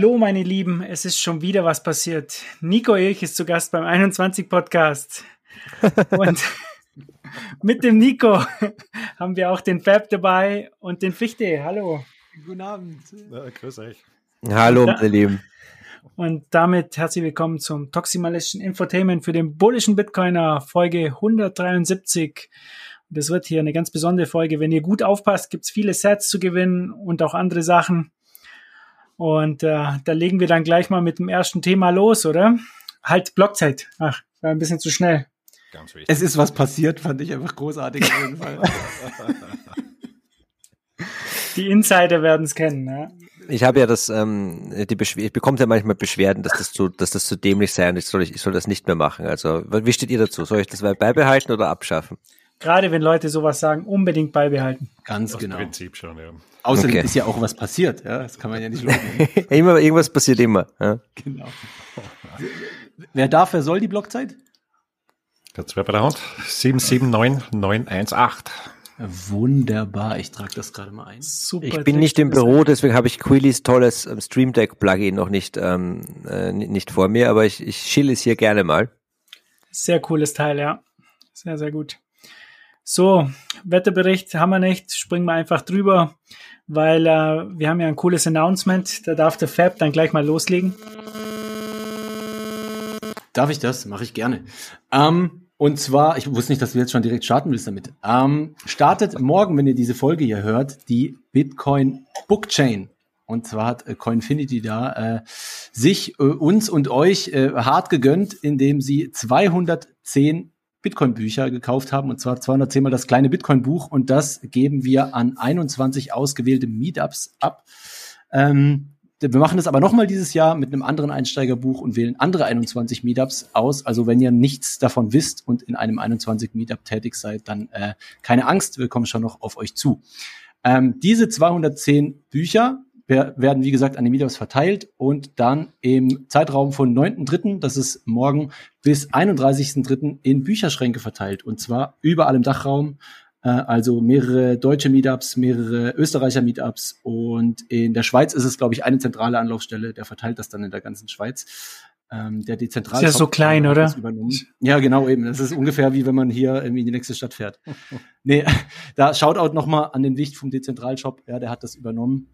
Hallo meine Lieben, es ist schon wieder was passiert. Nico Ilch ist zu Gast beim 21 Podcast. Und mit dem Nico haben wir auch den Fab dabei und den Fichte. Hallo. Guten Abend. Ja, grüß euch. Hallo meine Lieben. Und damit herzlich willkommen zum Toximalischen Infotainment für den bullischen Bitcoiner Folge 173. Das wird hier eine ganz besondere Folge. Wenn ihr gut aufpasst, gibt's viele Sets zu gewinnen und auch andere Sachen. Und äh, da legen wir dann gleich mal mit dem ersten Thema los, oder? Halt Blockzeit. Ach, war ein bisschen zu schnell. Ganz wichtig. Es ist was passiert, fand ich einfach großartig auf jeden Fall. Die Insider werden es kennen, ja. Ich habe ja das, ähm, die Beschwer ich bekomme ja manchmal Beschwerden, dass das zu, dass das zu dämlich sei und ich soll, ich, ich soll das nicht mehr machen. Also, wie steht ihr dazu? Soll ich das beibehalten oder abschaffen? Gerade wenn Leute sowas sagen, unbedingt beibehalten. Ganz das genau. Prinzip schon, ja. Außerdem okay. ist ja auch was passiert, ja. Das kann man ja nicht loben. immer, irgendwas passiert immer. Ja. Genau. Wer darf, wer soll die Blockzeit? Ganz wer bei der Hand. 779918. Wunderbar, ich trage das gerade mal ein. Super. Ich bin nicht im Büro, deswegen habe ich Quilly's tolles ähm, Stream Deck Plugin noch nicht, ähm, äh, nicht vor mir, aber ich, ich chill es hier gerne mal. Sehr cooles Teil, ja. Sehr, sehr gut. So, Wetterbericht haben wir nicht, springen wir einfach drüber, weil äh, wir haben ja ein cooles Announcement. Da darf der Fab dann gleich mal loslegen. Darf ich das? Mache ich gerne. Ähm, und zwar, ich wusste nicht, dass du jetzt schon direkt starten willst damit. Ähm, startet morgen, wenn ihr diese Folge hier hört, die Bitcoin Bookchain. Und zwar hat äh, Coinfinity da äh, sich, äh, uns und euch äh, hart gegönnt, indem sie 210 Bitcoin-Bücher gekauft haben, und zwar 210 mal das kleine Bitcoin-Buch, und das geben wir an 21 ausgewählte Meetups ab. Ähm, wir machen das aber nochmal dieses Jahr mit einem anderen Einsteigerbuch und wählen andere 21 Meetups aus. Also wenn ihr nichts davon wisst und in einem 21 Meetup tätig seid, dann äh, keine Angst, wir kommen schon noch auf euch zu. Ähm, diese 210 Bücher werden, wie gesagt, an die Meetups verteilt und dann im Zeitraum von 9.3., das ist morgen, bis 31.3. in Bücherschränke verteilt. Und zwar überall im Dachraum. Äh, also mehrere deutsche Meetups, mehrere Österreicher Meetups und in der Schweiz ist es, glaube ich, eine zentrale Anlaufstelle, der verteilt das dann in der ganzen Schweiz. Ähm, der dezentral ist ja so klein, oder? Ja, genau eben. Das ist ungefähr wie wenn man hier in die nächste Stadt fährt. nee, da Shoutout nochmal an den Wicht vom Dezentralshop. Ja, der hat das übernommen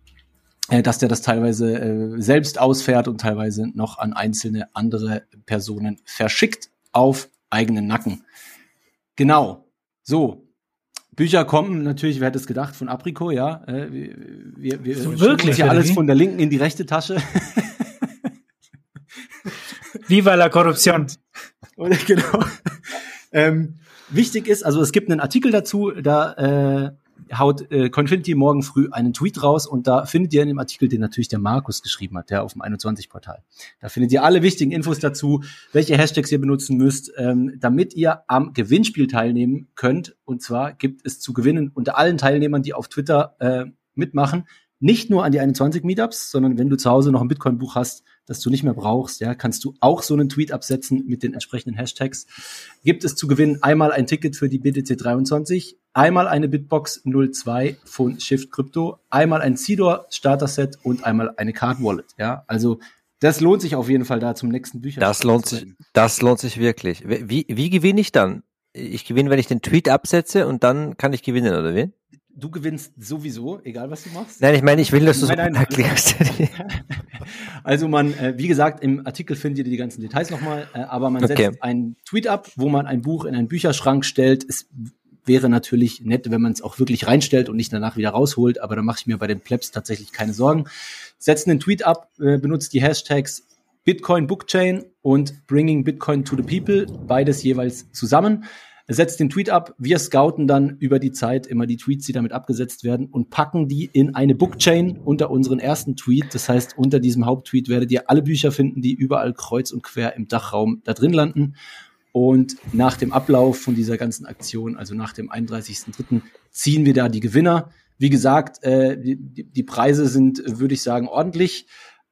dass der das teilweise äh, selbst ausfährt und teilweise noch an einzelne andere Personen verschickt auf eigenen Nacken. Genau. So. Bücher kommen natürlich, wer hätte es gedacht, von Aprico, ja. Äh, wir wir, so wirklich ja alles von der linken in die rechte Tasche. Viva la Korruption. genau. Ähm, wichtig ist, also es gibt einen Artikel dazu, da äh, haut äh, Confinity morgen früh einen Tweet raus und da findet ihr in dem Artikel, den natürlich der Markus geschrieben hat, der auf dem 21-Portal. Da findet ihr alle wichtigen Infos dazu, welche Hashtags ihr benutzen müsst, ähm, damit ihr am Gewinnspiel teilnehmen könnt. Und zwar gibt es zu gewinnen unter allen Teilnehmern, die auf Twitter äh, mitmachen, nicht nur an die 21 Meetups, sondern wenn du zu Hause noch ein Bitcoin-Buch hast, das du nicht mehr brauchst, ja, kannst du auch so einen Tweet absetzen mit den entsprechenden Hashtags. Gibt es zu gewinnen einmal ein Ticket für die BTC 23, einmal eine Bitbox 02 von Shift Crypto, einmal ein Cedor Starter Set und einmal eine Card Wallet, ja. Also das lohnt sich auf jeden Fall da zum nächsten Bücher. Das lohnt sich, das lohnt sich wirklich. Wie, wie gewinne ich dann? Ich gewinne, wenn ich den Tweet absetze und dann kann ich gewinnen, oder wie? Du gewinnst sowieso, egal was du machst. Nein, ich meine, ich will, dass du es erklärst. also man, äh, wie gesagt, im Artikel findet ihr die ganzen Details nochmal, äh, aber man setzt okay. einen Tweet ab, wo man ein Buch in einen Bücherschrank stellt. Es wäre natürlich nett, wenn man es auch wirklich reinstellt und nicht danach wieder rausholt, aber da mache ich mir bei den Plebs tatsächlich keine Sorgen. Setzt einen Tweet ab, äh, benutzt die Hashtags Bitcoin Bookchain und Bringing Bitcoin to the People, beides jeweils zusammen setzt den Tweet ab. Wir scouten dann über die Zeit immer die Tweets, die damit abgesetzt werden und packen die in eine Bookchain unter unseren ersten Tweet. Das heißt, unter diesem Haupttweet werdet ihr alle Bücher finden, die überall kreuz und quer im Dachraum da drin landen. Und nach dem Ablauf von dieser ganzen Aktion, also nach dem 31.03., ziehen wir da die Gewinner. Wie gesagt, äh, die, die Preise sind, würde ich sagen, ordentlich.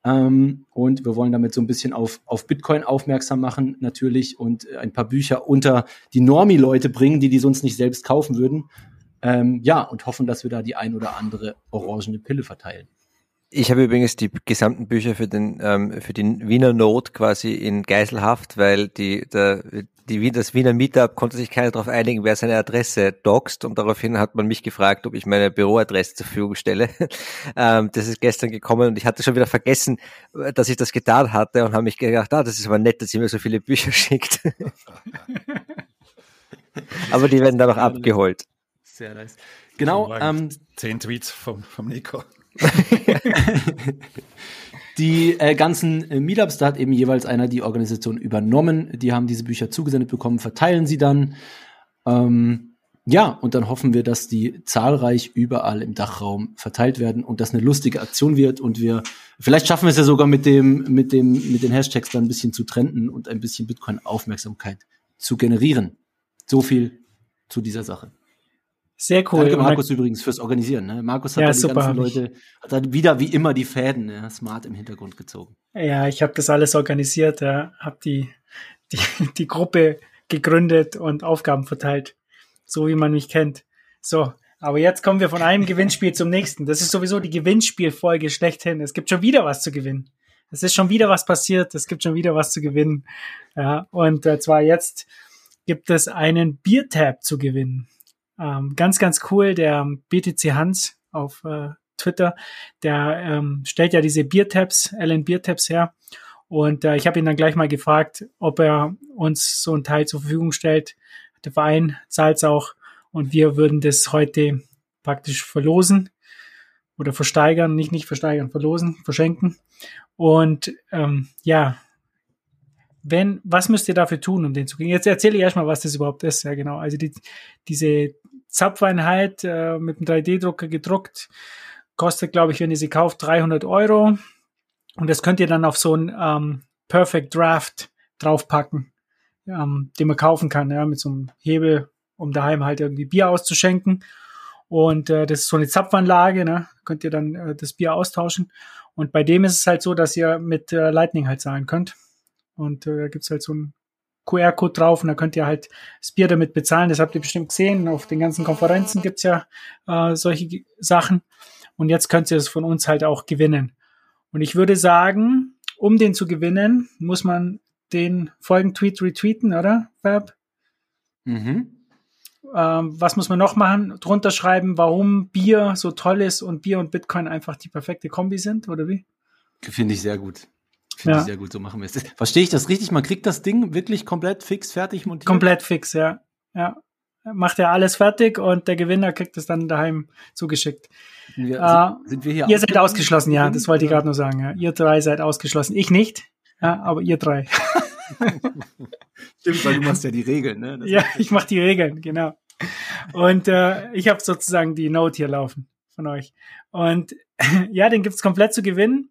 Ähm, und wir wollen damit so ein bisschen auf, auf Bitcoin aufmerksam machen, natürlich, und ein paar Bücher unter die Normie-Leute bringen, die die sonst nicht selbst kaufen würden. Ähm, ja, und hoffen, dass wir da die ein oder andere orangene Pille verteilen. Ich habe übrigens die gesamten Bücher für den ähm, für den Wiener Not quasi in Geiselhaft, weil die der die Wien, das Wiener Meetup konnte sich keiner darauf einigen, wer seine Adresse doxt und daraufhin hat man mich gefragt, ob ich meine Büroadresse zur Verfügung stelle. ähm, das ist gestern gekommen und ich hatte schon wieder vergessen, dass ich das getan hatte und habe mich gedacht, ah, das ist aber nett, dass ihr mir so viele Bücher schickt. aber die werden dann noch abgeholt. Sehr nice. Genau. Ähm, Zehn Tweets vom, vom Nico. die äh, ganzen äh, Meetups, da hat eben jeweils einer die Organisation übernommen. Die haben diese Bücher zugesendet bekommen, verteilen sie dann. Ähm, ja, und dann hoffen wir, dass die zahlreich überall im Dachraum verteilt werden und das eine lustige Aktion wird und wir, vielleicht schaffen wir es ja sogar mit dem, mit dem, mit den Hashtags dann ein bisschen zu trenden und ein bisschen Bitcoin-Aufmerksamkeit zu generieren. So viel zu dieser Sache. Sehr cool. Danke Markus übrigens fürs Organisieren. Ne? Markus hat Ja, die super, ganzen Leute, hat dann wieder wie immer die Fäden ne? smart im Hintergrund gezogen. Ja, ich habe das alles organisiert, ja, habe die, die, die Gruppe gegründet und Aufgaben verteilt, so wie man mich kennt. So, aber jetzt kommen wir von einem Gewinnspiel zum nächsten. Das ist sowieso die Gewinnspielfolge schlechthin. Es gibt schon wieder was zu gewinnen. Es ist schon wieder was passiert. Es gibt schon wieder was zu gewinnen. Ja, und äh, zwar jetzt gibt es einen Biertab zu gewinnen. Ähm, ganz, ganz cool. Der BTC Hans auf äh, Twitter, der ähm, stellt ja diese Biertabs, Alan Biertabs her. Und äh, ich habe ihn dann gleich mal gefragt, ob er uns so ein Teil zur Verfügung stellt. Der Verein zahlt es auch und wir würden das heute praktisch verlosen oder versteigern, nicht nicht versteigern, verlosen, verschenken. Und ähm, ja, wenn, was müsst ihr dafür tun, um den zu kriegen? Jetzt erzähle ich erstmal, was das überhaupt ist. Ja, genau. Also die, diese Zapfeinheit äh, mit einem 3D-Drucker gedruckt, kostet, glaube ich, wenn ihr sie kauft, 300 Euro. Und das könnt ihr dann auf so ein ähm, Perfect Draft draufpacken, ähm, den man kaufen kann, ja, mit so einem Hebel, um daheim halt irgendwie Bier auszuschenken. Und äh, das ist so eine Zapfanlage, ne? könnt ihr dann äh, das Bier austauschen. Und bei dem ist es halt so, dass ihr mit äh, Lightning halt zahlen könnt. Und äh, da gibt's halt so einen QR-Code drauf und da könnt ihr halt das Bier damit bezahlen. Das habt ihr bestimmt gesehen. Auf den ganzen Konferenzen gibt's ja äh, solche Sachen. Und jetzt könnt ihr es von uns halt auch gewinnen. Und ich würde sagen, um den zu gewinnen, muss man den Folgentweet retweeten, oder, Fab? Mhm. Ähm, was muss man noch machen? Drunter schreiben, warum Bier so toll ist und Bier und Bitcoin einfach die perfekte Kombi sind, oder wie? Finde ich sehr gut. Finde Ja. ich sehr gut, so machen wir es. Verstehe ich das richtig? Man kriegt das Ding wirklich komplett fix, fertig montiert? Komplett fix, ja. Ja. Macht er alles fertig und der Gewinner kriegt es dann daheim zugeschickt. Wir, Äh, sind, sind wir hier Ihr seid ausgeschlossen, ja, das wollte ich gerade nur sagen. Ja. Ihr drei seid ausgeschlossen. Ich nicht, ja, aber ihr drei. Stimmt, weil du machst ja die Regeln, ne? Das Ja, ich mache die Regeln, genau. Und äh, ich habe sozusagen die Note hier laufen von euch. Und ja, den gibt's komplett zu gewinnen.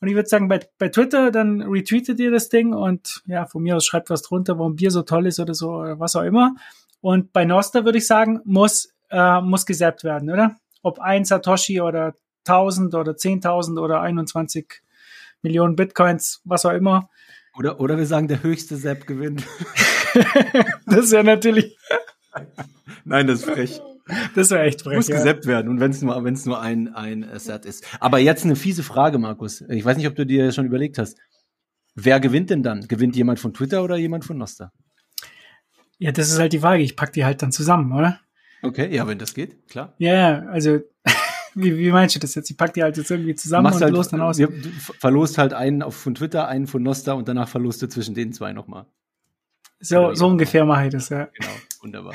Und ich würde sagen, bei, bei Twitter, dann retweetet ihr das Ding und ja, von mir aus schreibt was drunter, warum Bier so toll ist oder so, oder was auch immer. Und bei Noster würde ich sagen, muss, äh, muss gesappt werden, oder? Ob ein Satoshi oder 1000 oder 10.000 oder 21 Millionen Bitcoins, was auch immer. Oder, oder wir sagen, der höchste Sepp gewinnt. Das wäre natürlich, Nein, das ist frech. Das wäre echt frech. Muss ja. gesappt werden. Und wenn es nur, wenn es nur ein, ein äh, Set ist. Aber jetzt eine fiese Frage, Markus. Ich weiß nicht, ob du dir schon überlegt hast. Wer gewinnt denn dann? Gewinnt jemand von Twitter oder jemand von Noster? Ja, das ist halt die Frage. Ich pack die halt dann zusammen, oder? Okay, ja, wenn das geht, klar. Ja, ja, also wie, wie meinst du das jetzt? Ich pack die halt jetzt irgendwie zusammen Machst und halt, los dann aus. Wir, du verlost halt einen auf, von Twitter, einen von Noster und danach verlost du zwischen den zwei nochmal. So, so ungefähr mache ich das, ja. Genau, wunderbar.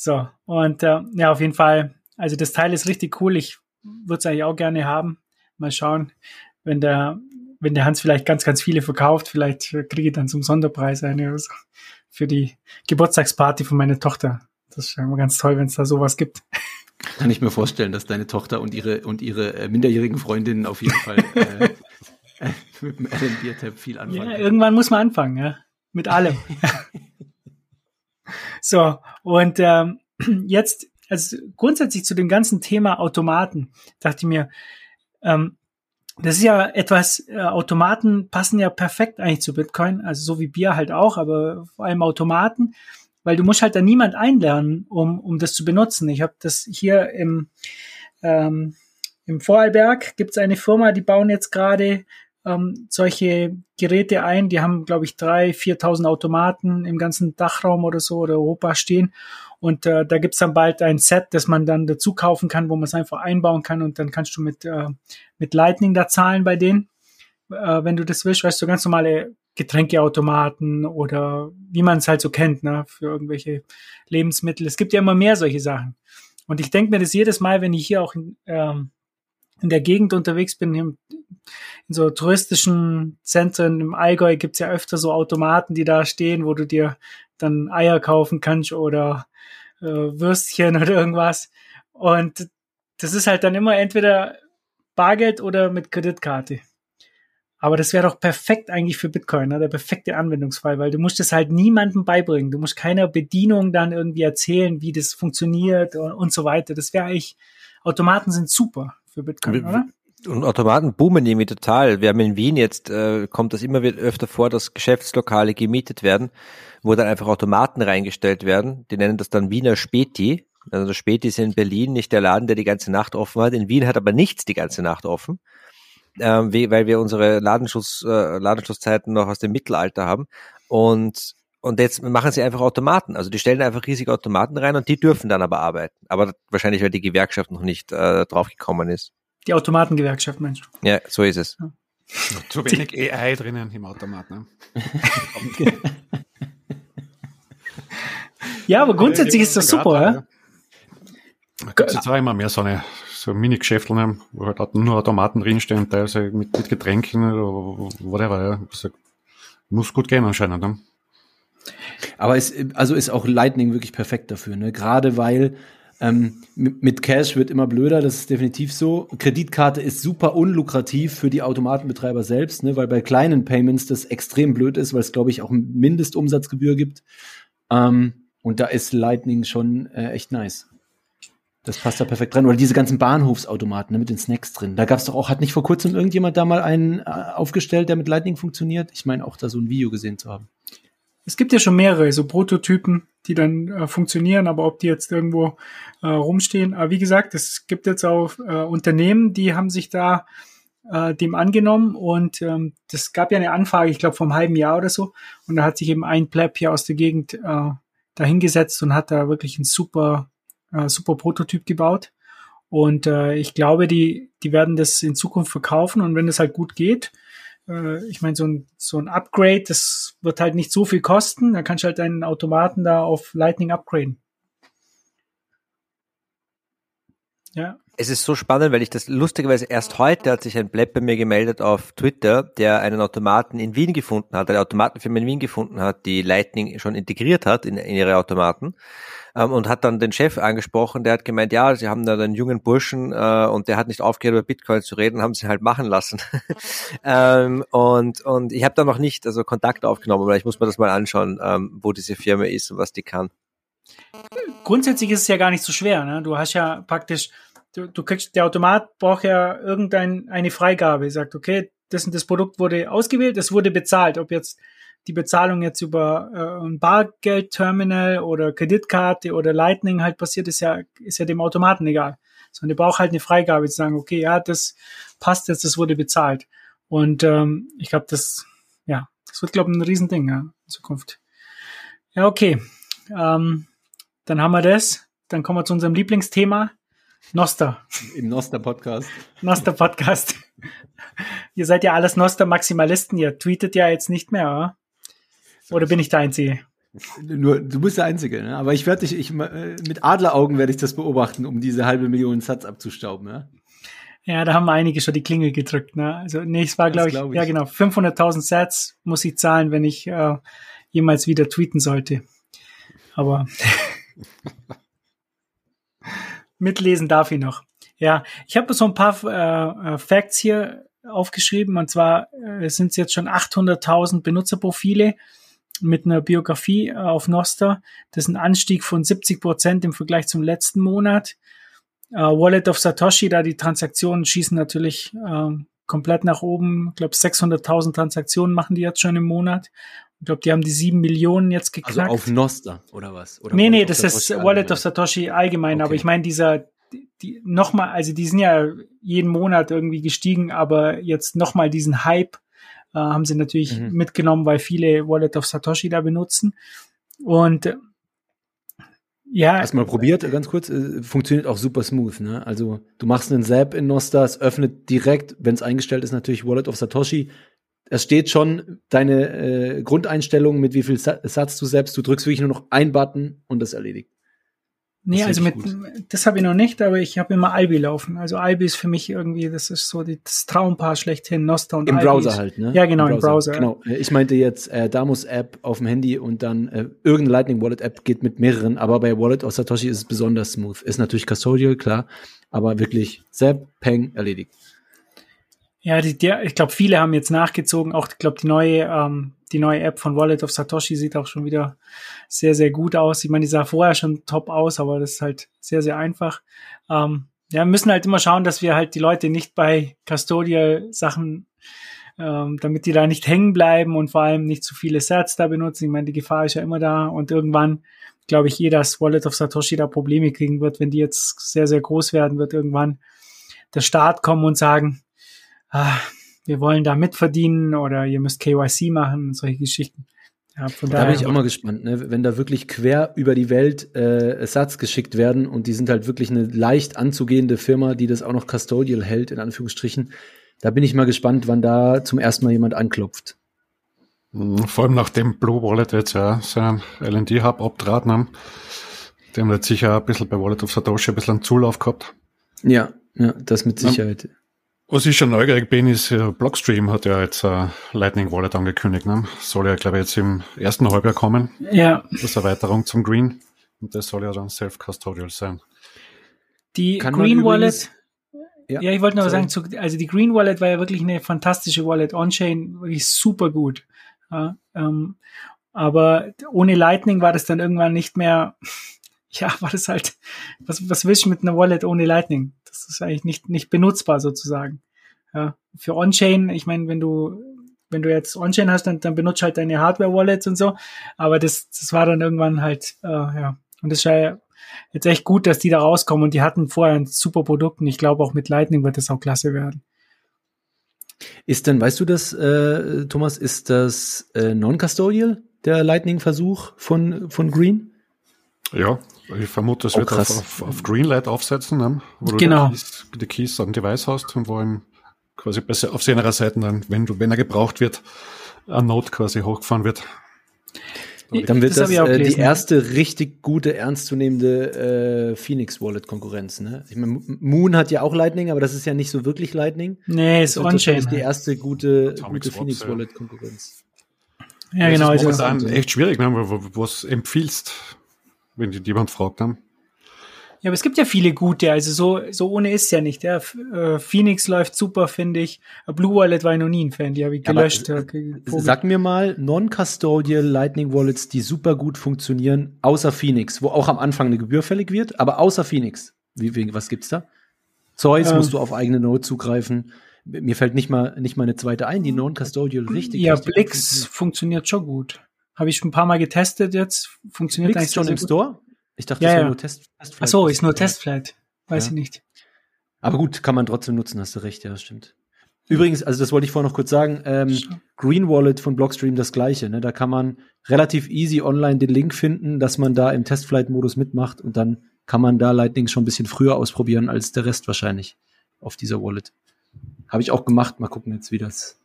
So, und äh, ja, auf jeden Fall, also das Teil ist richtig cool. Ich würde es eigentlich auch gerne haben. Mal schauen, wenn der, wenn der Hans vielleicht ganz, ganz viele verkauft, vielleicht kriege ich dann zum Sonderpreis eine oder so für die Geburtstagsparty von meiner Tochter. Das ist immer ganz toll, wenn es da sowas gibt. Kann ich mir vorstellen, dass deine Tochter und ihre und ihre äh, minderjährigen Freundinnen auf jeden Fall äh, mit dem Alan Biertab viel anfangen. Ja, irgendwann muss man anfangen, ja. Mit allem. so, und ähm, jetzt, also grundsätzlich zu dem ganzen Thema Automaten, dachte ich mir, ähm, das ist ja etwas, äh, Automaten passen ja perfekt eigentlich zu Bitcoin, also so wie Bier halt auch, aber vor allem Automaten, weil du musst halt da niemand einlernen, um, um das zu benutzen. Ich habe das hier im, ähm, im Vorarlberg gibt es eine Firma, die bauen jetzt gerade ähm, solche Geräte ein. Die haben, glaube ich, drei, 4.000 Automaten im ganzen Dachraum oder so oder Europa stehen. Und äh, da gibt's dann bald ein Set, das man dann dazu kaufen kann, wo man es einfach einbauen kann und dann kannst du mit, äh, mit Lightning da zahlen bei denen, äh, wenn du das willst. Weißt du, ganz normale Getränkeautomaten oder wie man es halt so kennt, ne, für irgendwelche Lebensmittel. Es gibt ja immer mehr solche Sachen. Und ich denke mir das jedes Mal, wenn ich hier auch in, ähm, in der Gegend unterwegs bin, in, in so touristischen Zentren im Allgäu gibt's ja öfter so Automaten, die da stehen, wo du dir dann Eier kaufen kannst oder äh, Würstchen oder irgendwas. Und das ist halt dann immer entweder Bargeld oder mit Kreditkarte. Aber das wäre doch perfekt eigentlich für Bitcoin, ne? der perfekte Anwendungsfall, weil du musst es halt niemandem beibringen. Du musst keiner Bedienung dann irgendwie erzählen, wie das funktioniert und, und so weiter. Das wäre eigentlich, Automaten sind super für Bitcoin, oder? Und Automaten boomen irgendwie total. Wir haben in Wien jetzt, äh, kommt das immer wieder öfter vor, dass Geschäftslokale gemietet werden, wo dann einfach Automaten reingestellt werden. Die nennen das dann Wiener Späti. Also der Späti ist in Berlin nicht der Laden, der die ganze Nacht offen hat. In Wien hat aber nichts die ganze Nacht offen, ähm, wie, weil wir unsere Ladenschutz, äh, Ladenschlusszeiten noch aus dem Mittelalter haben. Und und jetzt machen sie einfach Automaten. Also die stellen einfach riesige Automaten rein und die dürfen dann aber arbeiten. Aber wahrscheinlich, weil die Gewerkschaft noch nicht äh, draufgekommen ist. Die Automatengewerkschaft, meinst du? Ja, so ist es. Ja. Zu wenig AI drinnen im Automat. Ne? ja, aber grundsätzlich ist das super, ja? Da gibt es jetzt auch immer mehr so eine so Mini-Geschäftel, ne, wo halt nur Automaten drinstehen, teilweise mit, mit Getränken oder whatever. Ja. Das muss gut gehen anscheinend. Ne? Aber es, also ist auch Lightning wirklich perfekt dafür, ne? Gerade weil ähm, mit Cash wird immer blöder, das ist definitiv so. Kreditkarte ist super unlukrativ für die Automatenbetreiber selbst, ne? weil bei kleinen Payments das extrem blöd ist, weil es, glaube ich, auch Mindestumsatzgebühr gibt. Ähm, und da ist Lightning schon äh, echt nice. Das passt da perfekt dran. Oder diese ganzen Bahnhofsautomaten ne, mit den Snacks drin. Da gab es doch auch, hat nicht vor kurzem irgendjemand da mal einen äh, aufgestellt, der mit Lightning funktioniert? Ich meine auch da so ein Video gesehen zu haben. Es gibt ja schon mehrere so Prototypen, die dann äh, funktionieren, aber ob die jetzt irgendwo äh, rumstehen. Aber wie gesagt, es gibt jetzt auch äh, Unternehmen, die haben sich da äh, dem angenommen und ähm, das gab ja eine Anfrage, ich glaube vom halben Jahr oder so. Und da hat sich eben ein Pleb hier aus der Gegend äh, dahingesetzt und hat da wirklich ein super, äh, super Prototyp gebaut. Und äh, ich glaube, die, die werden das in Zukunft verkaufen und wenn das halt gut geht, äh, ich meine, so ein, so ein Upgrade, das wird halt nicht so viel kosten. Da kannst du halt deinen Automaten da auf Lightning upgraden. Ja. Es ist so spannend, weil ich das lustigerweise erst heute hat sich ein Blab bei mir gemeldet auf Twitter, der einen Automaten in Wien gefunden hat, eine Automatenfirma in Wien gefunden hat, die Lightning schon integriert hat in, in ihre Automaten ähm, und hat dann den Chef angesprochen, der hat gemeint, ja, sie haben da einen jungen Burschen äh, und der hat nicht aufgehört, über Bitcoin zu reden, haben sie halt machen lassen. ähm, und, und ich habe da noch nicht also Kontakt aufgenommen, aber ich muss mir das mal anschauen, ähm, wo diese Firma ist und was die kann. Grundsätzlich ist es ja gar nicht so schwer. Ne? Du hast ja praktisch, du, du kriegst, der Automat braucht ja irgendeine Freigabe, sagt, okay, das und das Produkt wurde ausgewählt, es wurde bezahlt, ob jetzt die Bezahlung jetzt über äh, ein Bargeldterminal oder Kreditkarte oder Lightning halt passiert, ist ja, ist ja dem Automaten egal. Sondern der braucht halt eine Freigabe zu sagen, okay, ja, das passt jetzt, das wurde bezahlt. Und ähm, ich glaube, das, ja, das wird, glaube ich, ein Riesending ja, in Zukunft. Ja, okay. Ähm, dann haben wir das. Dann kommen wir zu unserem Lieblingsthema. Noster. Im Noster-Podcast. Noster-Podcast. ihr seid ja alles Noster-Maximalisten. Ihr tweetet ja jetzt nicht mehr, oder? Oder bin ich der Einzige? Nur, du bist der Einzige, ne? Aber ich werde dich, ich, äh, mit Adleraugen werde ich das beobachten, um diese halbe Million Satz abzustauben, ja? Ja, da haben einige schon die Klingel gedrückt, ne? Also, nee, es war, glaube ich, glaub ich, ja genau, 500.000 Sats muss ich zahlen, wenn ich äh, jemals wieder tweeten sollte. Aber mitlesen darf ich noch. Ja, ich habe so ein paar äh, äh Facts hier aufgeschrieben, und zwar äh, sind es jetzt schon 800.000 Benutzerprofile mit einer Biografie äh, auf Noster. Das ist ein Anstieg von 70 Prozent im Vergleich zum letzten Monat. Uh, Wallet of Satoshi, da die Transaktionen schießen natürlich uh, komplett nach oben. Ich glaube, 600.000 Transaktionen machen die jetzt schon im Monat. Ich glaube, die haben die sieben Millionen jetzt also geknackt. Also auf Noster oder was? Oder nee, nee, das ist Wallet of Satoshi allgemein. Okay. Aber ich meine, dieser, die nochmal, also die sind ja jeden Monat irgendwie gestiegen, aber jetzt nochmal diesen Hype äh, haben sie natürlich mhm. mitgenommen, weil viele Wallet of Satoshi da benutzen. Und äh, ja. Hast mal probiert, ganz kurz, äh, funktioniert auch super smooth, ne? Also du machst einen Zap in Nostar, es öffnet direkt, wenn es eingestellt ist, natürlich Wallet of Satoshi. Es steht schon deine äh, Grundeinstellung, mit wie viel Satz du selbst, du drückst wirklich nur noch ein Button und das erledigt. Nee, also mit, das habe ich noch nicht, aber ich habe immer Albi laufen. Also Albi ist für mich irgendwie, das ist so das Traumpaar schlechthin, Nosta und Im Albi Browser ist, halt, ne? Ja, genau, im Browser. Im Browser. Genau. Ich meinte jetzt äh, Damus App auf dem Handy und dann äh, irgendeine Lightning Wallet App geht mit mehreren, aber bei Wallet aus Satoshi ist es besonders smooth. Ist natürlich custodial, klar, aber wirklich Zap, Peng, erledigt. Ja, die, der, ich glaube, viele haben jetzt nachgezogen. Auch, ich glaube, die neue, ähm, die neue App von Wallet of Satoshi sieht auch schon wieder sehr, sehr gut aus. Ich meine, die sah vorher schon top aus, aber das ist halt sehr, sehr einfach. Ähm, ja, müssen halt immer schauen, dass wir halt die Leute nicht bei Custodial-Sachen, ähm, damit die da nicht hängen bleiben und vor allem nicht zu viele Sets da benutzen. Ich meine, die Gefahr ist ja immer da und irgendwann glaube ich, jeder Wallet of Satoshi da Probleme kriegen wird, wenn die jetzt sehr, sehr groß werden, wird irgendwann der Staat kommen und sagen, ah, wir wollen da mitverdienen oder ihr müsst KYC machen, solche Geschichten. Ja, von da bin ich auch mal gespannt, ne? wenn da wirklich quer über die Welt äh, Satz geschickt werden und die sind halt wirklich eine leicht anzugehende Firma, die das auch noch custodial hält, in Anführungsstrichen. Da bin ich mal gespannt, wann da zum ersten Mal jemand anklopft. Hm, vor allem nachdem Blue Wallet jetzt ja seinen LND-Hub abtraten haben, die haben jetzt sicher ein bisschen bei Wallet of Satoshi ein bisschen einen Zulauf gehabt. Ja, ja, das mit Sicherheit. Was ich schon neugierig bin, ist, Blockstream hat ja jetzt uh, Lightning Wallet angekündigt. Ne? Soll ja, glaube ich, jetzt im ersten Halbjahr kommen. Ja. Das Erweiterung zum Green. Und das soll ja dann self-custodial sein. Die Kann Green Wallet. Ja, ja, ich wollte noch sorry. sagen, also die Green Wallet war ja wirklich eine fantastische Wallet on-chain, wirklich super gut. Ja, ähm, aber ohne Lightning war das dann irgendwann nicht mehr, ja, war das halt, was, was willst du mit einer Wallet ohne Lightning? Das ist eigentlich nicht, nicht benutzbar sozusagen. Ja, für On-Chain, ich meine, wenn du, wenn du jetzt On-Chain hast, dann, dann benutzt halt deine Hardware-Wallets und so. Aber das, das war dann irgendwann halt, äh, ja. Und das ist ja jetzt echt gut, dass die da rauskommen und die hatten vorher ein super Produkt und ich glaube auch mit Lightning wird das auch klasse werden. Ist denn, weißt du das, äh, Thomas, ist das äh, non-custodial, der Lightning-Versuch von, von Green? Ja, ich vermute, es oh, wird auf, auf, auf, Greenlight aufsetzen, ne? wo du genau. die, Keys, die Keys am Device hast und wo ihm quasi besser auf seiner Seite dann, wenn du, wenn er gebraucht wird, ein Node quasi hochgefahren wird. Dann wird das, das äh, die erste richtig gute, ernstzunehmende äh, Phoenix Wallet Konkurrenz. Ne? Ich meine, Moon hat ja auch Lightning, aber das ist ja nicht so wirklich Lightning. Nee, ist On-Chain. Das ist die erste gute, gute Phoenix Wallet Konkurrenz. Ja, genau. Das ist also, echt schwierig, ne? was empfiehlst, wenn die jemand fragt haben. Ja, aber es gibt ja viele gute, also so, so ohne ist ja nicht. Ja. Äh, Phoenix läuft super, finde ich. Blue Wallet war ich noch nie ein Fan, die habe ich gelöscht. Aber, sag mir mal non-custodial Lightning Wallets, die super gut funktionieren, außer Phoenix, wo auch am Anfang eine Gebühr fällig wird, aber außer Phoenix. Wie, wie, was gibt's da? Zeus ähm, musst du auf eigene Node zugreifen. Mir fällt nicht mal, nicht mal eine zweite ein, die non-custodial richtig. Ja, Blix funktioniert schon gut. Habe ich schon ein paar Mal getestet jetzt. Funktioniert eigentlich schon im gut. Store? Ich dachte, ja, das wäre ja. nur Test. Testflight. Ach so, ist nur Testflight. Weiß ja. ich nicht. Aber gut, kann man trotzdem nutzen, hast du recht, ja, stimmt. Übrigens, also das wollte ich vorher noch kurz sagen, ähm, Green Wallet von Blockstream das gleiche. Ne? Da kann man relativ easy online den Link finden, dass man da im Testflight-Modus mitmacht und dann kann man da Lightning schon ein bisschen früher ausprobieren als der Rest wahrscheinlich auf dieser Wallet. Habe ich auch gemacht. Mal gucken jetzt, wie das,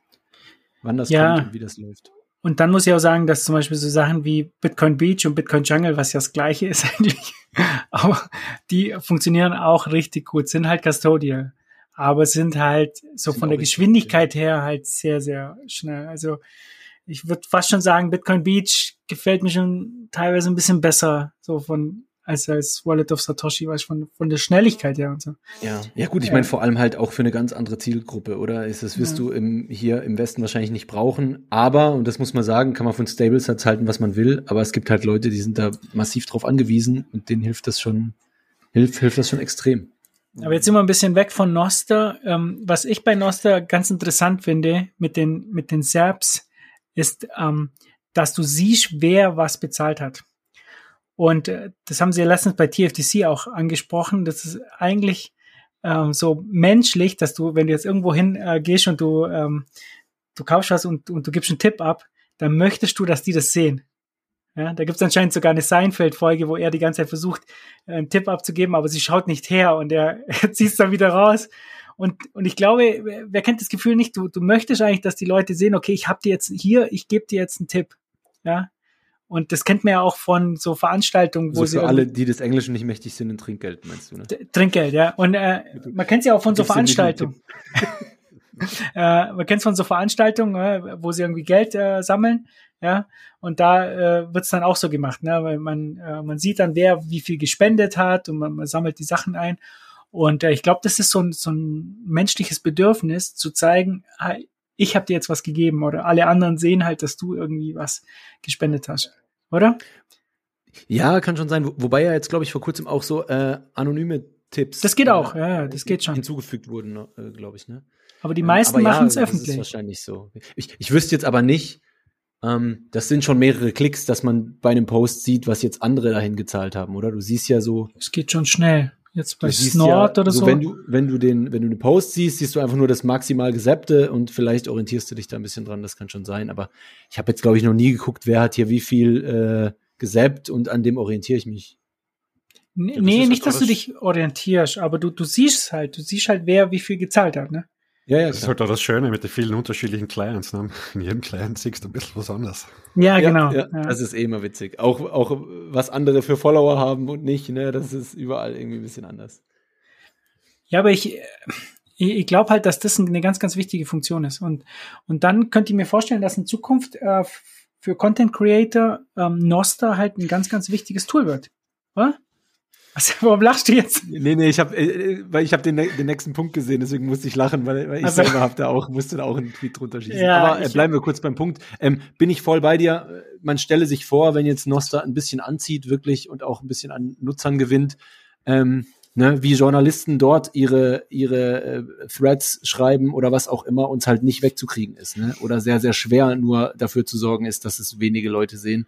wann das ja. kommt und wie das läuft. Und dann muss ich auch sagen, dass zum Beispiel so Sachen wie Bitcoin Beach und Bitcoin Jungle, was ja das gleiche ist eigentlich, aber die funktionieren auch richtig gut, sind halt custodial, aber sind halt so sind von der Geschwindigkeit her halt sehr, sehr schnell. Also ich würde fast schon sagen, Bitcoin Beach gefällt mir schon teilweise ein bisschen besser, so von als als Wallet of Satoshi, weißt von, von der Schnelligkeit her und so. Ja, ja gut, ich meine vor allem halt auch für eine ganz andere Zielgruppe, oder? Ist das wirst ja. du im, hier im Westen wahrscheinlich nicht brauchen, aber, und das muss man sagen, kann man von Stablesats halten, was man will, aber es gibt halt Leute, die sind da massiv drauf angewiesen und denen hilft das schon, hilft, hilft das schon extrem. Aber jetzt sind wir ein bisschen weg von Noster. Ähm, was ich bei Noster ganz interessant finde mit den, mit den Serbs, ist, ähm, dass du siehst, wer was bezahlt hat. Und äh, das haben sie ja letztens bei TFTC auch angesprochen. Das ist eigentlich ähm, so menschlich, dass du, wenn du jetzt irgendwo hin äh, gehst und du, ähm, du kaufst was und, und du gibst einen Tipp ab, dann möchtest du, dass die das sehen. Ja, da gibt es anscheinend sogar eine Seinfeld-Folge, wo er die ganze Zeit versucht, einen Tipp abzugeben, aber sie schaut nicht her und er zieht es dann wieder raus. Und, und ich glaube, wer kennt das Gefühl nicht, du, du möchtest eigentlich, dass die Leute sehen, okay, ich habe dir jetzt hier, ich gebe dir jetzt einen Tipp. Ja. Und das kennt man ja auch von so Veranstaltungen, wo also sie. Für alle, die des Englischen nicht mächtig sind, ein Trinkgeld, meinst du, ne? Trinkgeld, ja. Und äh, man kennt es ja auch von so Veranstaltungen. äh, man kennt es von so Veranstaltungen, äh, wo sie irgendwie Geld äh, sammeln, ja. Und da äh, wird es dann auch so gemacht, ne? Weil man, äh, man sieht dann, wer wie viel gespendet hat und man, man sammelt die Sachen ein. Und äh, ich glaube, das ist so ein, so ein menschliches Bedürfnis, zu zeigen, ich habe dir jetzt was gegeben oder alle anderen sehen halt, dass du irgendwie was gespendet hast, oder? Ja, kann schon sein. Wobei ja jetzt, glaube ich, vor kurzem auch so äh, anonyme Tipps. Das geht auch, äh, ja, das geht schon. Hinzugefügt wurden, äh, glaube ich, ne? Aber die meisten ähm, machen es ja, öffentlich. Das ist wahrscheinlich so. Ich, ich wüsste jetzt aber nicht, ähm, das sind schon mehrere Klicks, dass man bei einem Post sieht, was jetzt andere dahin gezahlt haben, oder? Du siehst ja so. Es geht schon schnell. Jetzt bei Snort ja, oder so. Wenn du, wenn du den, wenn du den Post siehst, siehst du einfach nur das maximal Gesäppte und vielleicht orientierst du dich da ein bisschen dran, das kann schon sein. Aber ich habe jetzt, glaube ich, noch nie geguckt, wer hat hier wie viel äh, gesäppt und an dem orientiere ich mich. Nee, ja, nee nicht, dass du dich orientierst, aber du, du siehst halt, du siehst halt, wer wie viel gezahlt hat, ne? Ja, ja, das ist halt auch das Schöne mit den vielen unterschiedlichen Clients. Ne? In jedem Client siehst du ein bisschen was anderes. Ja, genau. Ja, ja, Das ist eh immer witzig. Auch, auch was andere für Follower haben und nicht, ne? Das ist überall irgendwie ein bisschen anders. Ja, aber ich, ich glaube halt, dass das eine ganz, ganz wichtige Funktion ist. Und, und dann könnt ihr mir vorstellen, dass in Zukunft äh, für Content Creator ähm, Noster halt ein ganz, ganz wichtiges Tool wird. Oder? Was, warum lachst du jetzt? Nee, nee, ich habe äh, weil ich habe den, den nächsten Punkt gesehen, deswegen musste ich lachen, weil, weil ich also, selber habe da auch musste da auch einen Tweet drunter schießen. Ja, Aber äh, bleiben wir kurz beim Punkt. Ähm, bin ich voll bei dir. Man stelle sich vor, wenn jetzt Noster ein bisschen anzieht wirklich und auch ein bisschen an Nutzern gewinnt, ähm, ne, wie Journalisten dort ihre ihre äh, Threads schreiben oder was auch immer uns halt nicht wegzukriegen ist, ne? Oder sehr sehr schwer nur dafür zu sorgen ist, dass es wenige Leute sehen.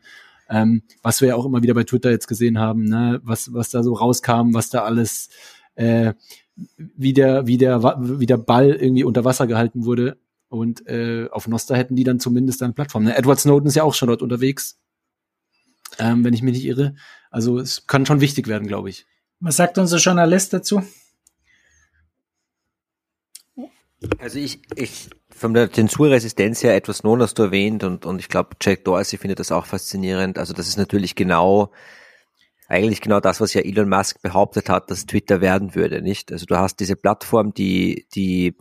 Ähm, was wir ja auch immer wieder bei Twitter jetzt gesehen haben, ne, was, was da so rauskam, was da alles, äh, wie der, wie der, wie der Ball irgendwie unter Wasser gehalten wurde. Und äh, auf Noster hätten die dann zumindest eine Plattform. Ne? Edward Snowden ist ja auch schon dort unterwegs, ähm, wenn ich mich nicht irre. Also es kann schon wichtig werden, glaube ich. Was sagt unser Journalist dazu? Also ich, ich von der Zensurresistenz her etwas non hast du erwähnt und, und ich glaube, Jack Dorsey findet das auch faszinierend. Also das ist natürlich genau, eigentlich genau das, was ja Elon Musk behauptet hat, dass Twitter werden würde, nicht? Also du hast diese Plattform, die, die,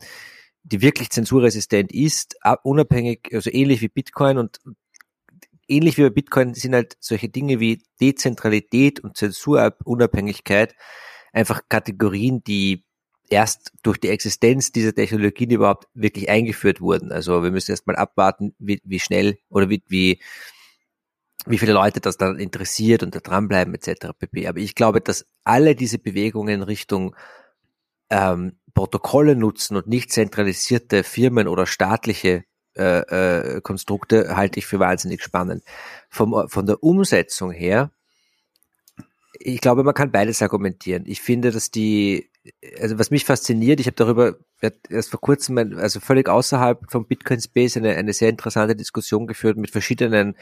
die wirklich zensurresistent ist, unabhängig, also ähnlich wie Bitcoin und ähnlich wie bei Bitcoin sind halt solche Dinge wie Dezentralität und Zensurunabhängigkeit einfach Kategorien, die erst durch die Existenz dieser Technologien überhaupt wirklich eingeführt wurden. Also wir müssen erst mal abwarten, wie, wie schnell oder wie, wie, wie viele Leute das dann interessiert und da dranbleiben etc. pp. Aber ich glaube, dass alle diese Bewegungen Richtung ähm, Protokolle nutzen und nicht zentralisierte Firmen oder staatliche äh, äh, Konstrukte halte ich für wahnsinnig spannend. Vom, von der Umsetzung her, ich glaube, man kann beides argumentieren. Ich finde, dass die also was mich fasziniert, ich habe darüber erst vor kurzem, also völlig außerhalb vom Bitcoin Space eine, eine sehr interessante Diskussion geführt mit verschiedenen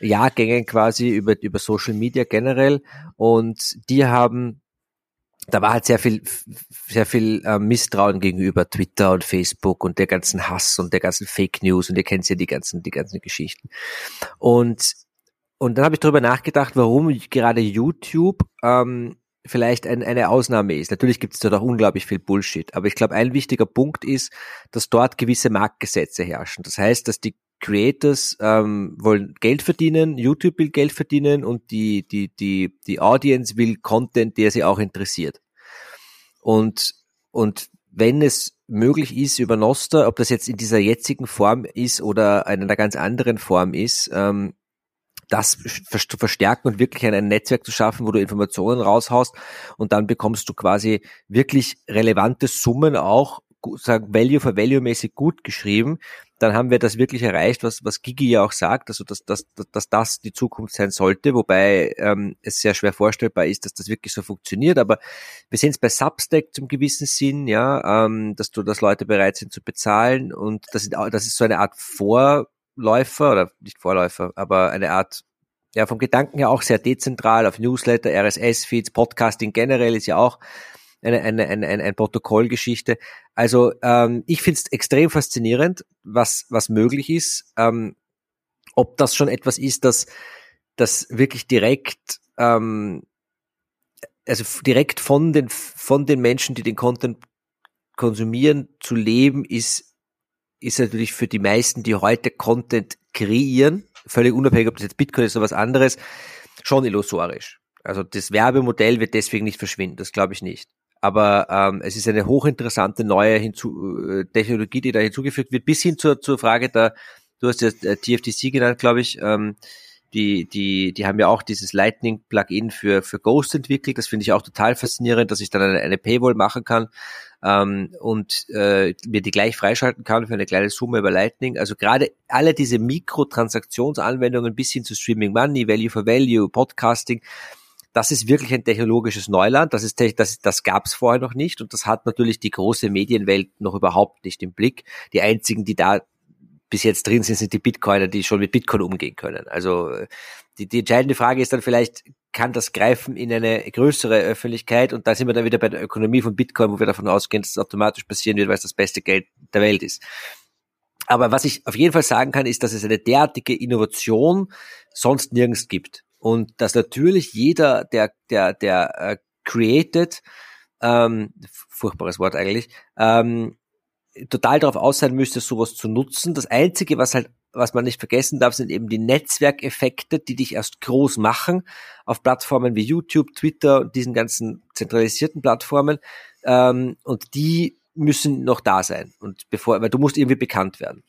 Jahrgängen quasi über, über Social Media generell und die haben da war halt sehr viel, sehr viel äh, Misstrauen gegenüber Twitter und Facebook und der ganzen Hass und der ganzen Fake News und ihr kennt ja die ganzen, die ganzen Geschichten. Und, und dann habe ich darüber nachgedacht, warum gerade YouTube ähm, vielleicht ein, eine Ausnahme ist. Natürlich gibt es dort auch unglaublich viel Bullshit, aber ich glaube, ein wichtiger Punkt ist, dass dort gewisse Marktgesetze herrschen. Das heißt, dass die Creators ähm, wollen Geld verdienen, YouTube will Geld verdienen und die, die, die, die Audience will Content, der sie auch interessiert. Und, und wenn es möglich ist über Noster, ob das jetzt in dieser jetzigen Form ist oder in einer ganz anderen Form ist, ähm, das zu verstärken und wirklich ein, Netzwerk zu schaffen, wo du Informationen raushaust und dann bekommst du quasi wirklich relevante Summen auch sagen Value for Value mäßig gut geschrieben, dann haben wir das wirklich erreicht, was, was Gigi ja auch sagt, also dass, dass, dass das die Zukunft sein sollte, wobei ähm, es sehr schwer vorstellbar ist, dass das wirklich so funktioniert. Aber wir sehen es bei Substack zum gewissen Sinn, ja, ähm, dass du, dass Leute bereit sind zu bezahlen und das, sind, das ist so eine Art Vorläufer oder nicht Vorläufer, aber eine Art ja vom Gedanken her auch sehr dezentral auf Newsletter, RSS-Feeds, Podcasting generell ist ja auch eine, eine, eine, eine, eine Protokollgeschichte. Also ähm, ich finde es extrem faszinierend, was, was möglich ist. Ähm, ob das schon etwas ist, das, das wirklich direkt, ähm, also direkt von den, von den Menschen, die den Content konsumieren, zu leben, ist, ist natürlich für die meisten, die heute Content kreieren, völlig unabhängig, ob das jetzt Bitcoin ist oder was anderes, schon illusorisch. Also das Werbemodell wird deswegen nicht verschwinden, das glaube ich nicht. Aber ähm, es ist eine hochinteressante neue Hinzu äh, Technologie, die da hinzugefügt wird, bis hin zur, zur Frage der, du hast ja äh, TFTC genannt, glaube ich, ähm, die, die, die haben ja auch dieses Lightning-Plugin für, für Ghost entwickelt. Das finde ich auch total faszinierend, dass ich dann eine, eine Paywall machen kann ähm, und äh, mir die gleich freischalten kann für eine kleine Summe über Lightning. Also gerade alle diese Mikrotransaktionsanwendungen bis hin zu Streaming Money, Value for Value, Podcasting, das ist wirklich ein technologisches Neuland. Das ist das, das gab es vorher noch nicht und das hat natürlich die große Medienwelt noch überhaupt nicht im Blick. Die einzigen, die da bis jetzt drin sind, sind die Bitcoiner, die schon mit Bitcoin umgehen können. Also die, die entscheidende Frage ist dann vielleicht, kann das greifen in eine größere Öffentlichkeit? Und da sind wir dann wieder bei der Ökonomie von Bitcoin, wo wir davon ausgehen, dass es automatisch passieren wird, weil es das beste Geld der Welt ist. Aber was ich auf jeden Fall sagen kann, ist, dass es eine derartige Innovation sonst nirgends gibt. Und dass natürlich jeder, der, der, der äh, created, ähm, furchtbares Wort eigentlich, ähm, total darauf aus sein müsste, sowas zu nutzen. Das Einzige, was halt, was man nicht vergessen darf, sind eben die Netzwerkeffekte, die dich erst groß machen auf Plattformen wie YouTube, Twitter und diesen ganzen zentralisierten Plattformen. Ähm, und die müssen noch da sein. Und bevor, weil du musst irgendwie bekannt werden.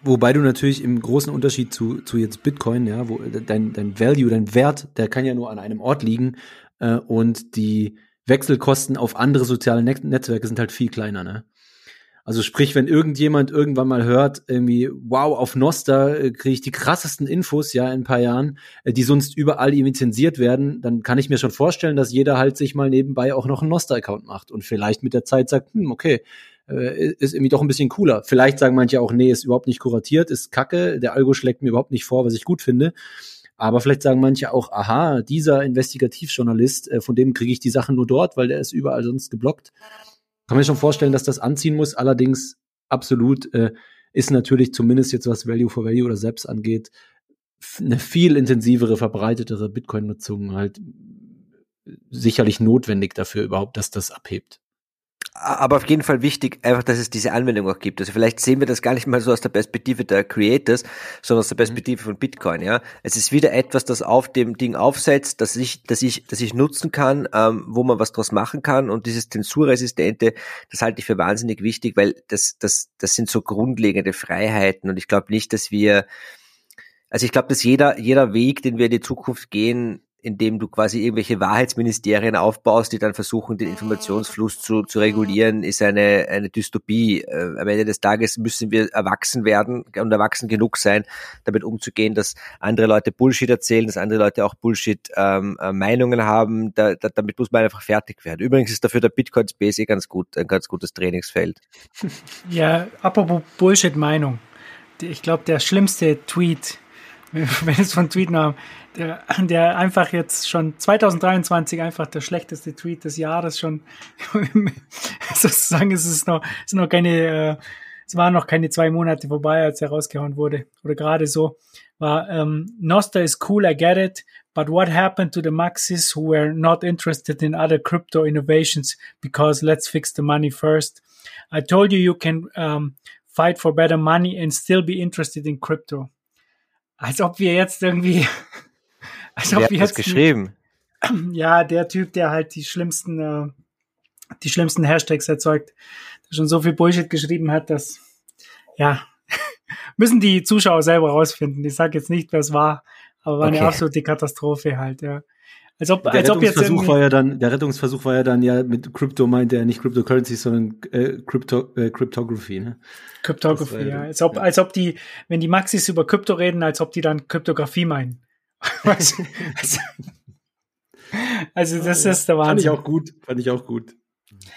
Wobei du natürlich im großen Unterschied zu, zu jetzt Bitcoin, ja, wo dein, dein Value, dein Wert, der kann ja nur an einem Ort liegen äh, und die Wechselkosten auf andere soziale Net Netzwerke sind halt viel kleiner, ne? Also sprich, wenn irgendjemand irgendwann mal hört, irgendwie, wow, auf Nosta äh, kriege ich die krassesten Infos, ja, in ein paar Jahren, äh, die sonst überall irgendwie zensiert werden, dann kann ich mir schon vorstellen, dass jeder halt sich mal nebenbei auch noch einen Nosta-Account macht und vielleicht mit der Zeit sagt, hm, okay, äh, ist irgendwie doch ein bisschen cooler. Vielleicht sagen manche auch, nee, ist überhaupt nicht kuratiert, ist kacke, der Algo schlägt mir überhaupt nicht vor, was ich gut finde. Aber vielleicht sagen manche auch, aha, dieser Investigativjournalist, äh, von dem kriege ich die Sachen nur dort, weil der ist überall sonst geblockt. Kann mir schon vorstellen, dass das anziehen muss. Allerdings absolut äh, ist natürlich zumindest jetzt was Value for Value oder Selbst angeht, eine viel intensivere, verbreitetere Bitcoin-Nutzung halt sicherlich notwendig dafür überhaupt, dass das abhebt aber auf jeden Fall wichtig, einfach, dass es diese Anwendung auch gibt. Also vielleicht sehen wir das gar nicht mal so aus der Perspektive der Creators, sondern aus der mhm. Perspektive von Bitcoin. Ja, es ist wieder etwas, das auf dem Ding aufsetzt, dass ich, dass ich, dass ich nutzen kann, ähm, wo man was draus machen kann. Und dieses Zensurresistente, das halte ich für wahnsinnig wichtig, weil das, das, das sind so grundlegende Freiheiten. Und ich glaube nicht, dass wir, also ich glaube, dass jeder, jeder Weg, den wir in die Zukunft gehen, indem du quasi irgendwelche Wahrheitsministerien aufbaust, die dann versuchen, den Informationsfluss zu, zu regulieren, ist eine, eine Dystopie. Äh, am Ende des Tages müssen wir erwachsen werden und erwachsen genug sein, damit umzugehen, dass andere Leute Bullshit erzählen, dass andere Leute auch Bullshit-Meinungen ähm, äh, haben. Da, da, damit muss man einfach fertig werden. Übrigens ist dafür der Bitcoin Space eh ganz gut, ein ganz gutes Trainingsfeld. Ja, apropos Bullshit-Meinung. Ich glaube, der schlimmste Tweet, wenn es von Tweet nahm, der, der einfach jetzt schon 2023 einfach der schlechteste Tweet des Jahres schon sozusagen ist noch, es sind noch keine, äh, es waren noch keine zwei Monate vorbei, als er rausgehauen wurde oder gerade so war um, Noster is cool, I get it, but what happened to the Maxis who were not interested in other crypto innovations because let's fix the money first. I told you you can um, fight for better money and still be interested in crypto. Als ob wir jetzt irgendwie. Als ob Wer wir jetzt geschrieben. Ja, der Typ, der halt die schlimmsten, äh, die schlimmsten Hashtags erzeugt, der schon so viel Bullshit geschrieben hat, dass ja müssen die Zuschauer selber rausfinden. Ich sage jetzt nicht, wer es war, aber war okay. eine absolute Katastrophe halt. Ja. Als ob, der als ob jetzt war ja dann, der Rettungsversuch war ja dann ja mit Crypto meinte er nicht Cryptocurrency, sondern äh, Crypto, äh, Cryptography, ne? Cryptography, ja. Als ob, als ob die, wenn die Maxis über Krypto reden, als ob die dann Kryptographie meinen. also, also das ja, ist der Wahnsinn. Fand ich auch gut, fand ich auch gut.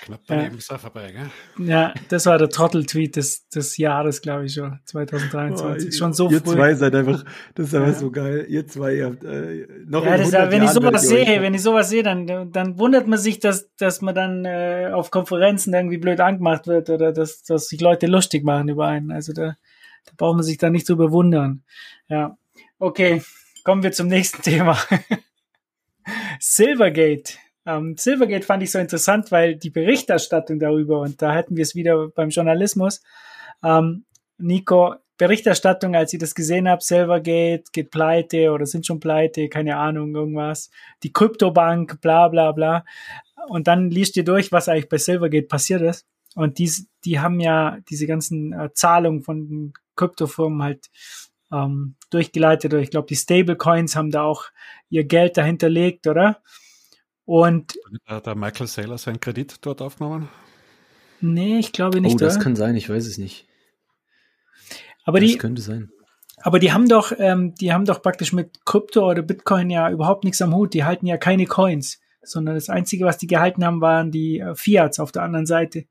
Knapp daneben ja. vorbei, gell? Ja, das war der Trottel-Tweet des, des Jahres, glaube ich schon, 2023. Oh, schon so ihr früh. Ihr zwei seid einfach, das ist einfach ja. so geil. Ihr zwei, ihr habt äh, noch ja, das, wenn ich sowas sehe, wenn ich sowas sehe, dann, dann wundert man sich, dass, dass man dann äh, auf Konferenzen irgendwie blöd angemacht wird oder dass, dass sich Leute lustig machen über einen. Also da, da braucht man sich da nicht zu bewundern. Ja. Okay, kommen wir zum nächsten Thema. Silvergate. Ähm, Silvergate fand ich so interessant, weil die Berichterstattung darüber, und da hätten wir es wieder beim Journalismus, ähm, Nico, Berichterstattung, als ich das gesehen habe, Silvergate geht pleite oder sind schon pleite, keine Ahnung, irgendwas. Die Kryptobank, bla bla bla. Und dann liest ihr durch, was eigentlich bei Silvergate passiert ist. Und die, die haben ja diese ganzen äh, Zahlungen von Kryptofirmen halt ähm, durchgeleitet. Oder ich glaube, die Stablecoins haben da auch ihr Geld dahinterlegt, oder? Und hat der Michael Saylor seinen Kredit dort aufgenommen? Nee, ich glaube nicht. Oh, das oder? kann sein, ich weiß es nicht. Aber das die, könnte sein. Aber die haben doch, ähm, die haben doch praktisch mit Krypto oder Bitcoin ja überhaupt nichts am Hut. Die halten ja keine Coins, sondern das Einzige, was die gehalten haben, waren die äh, Fiats auf der anderen Seite.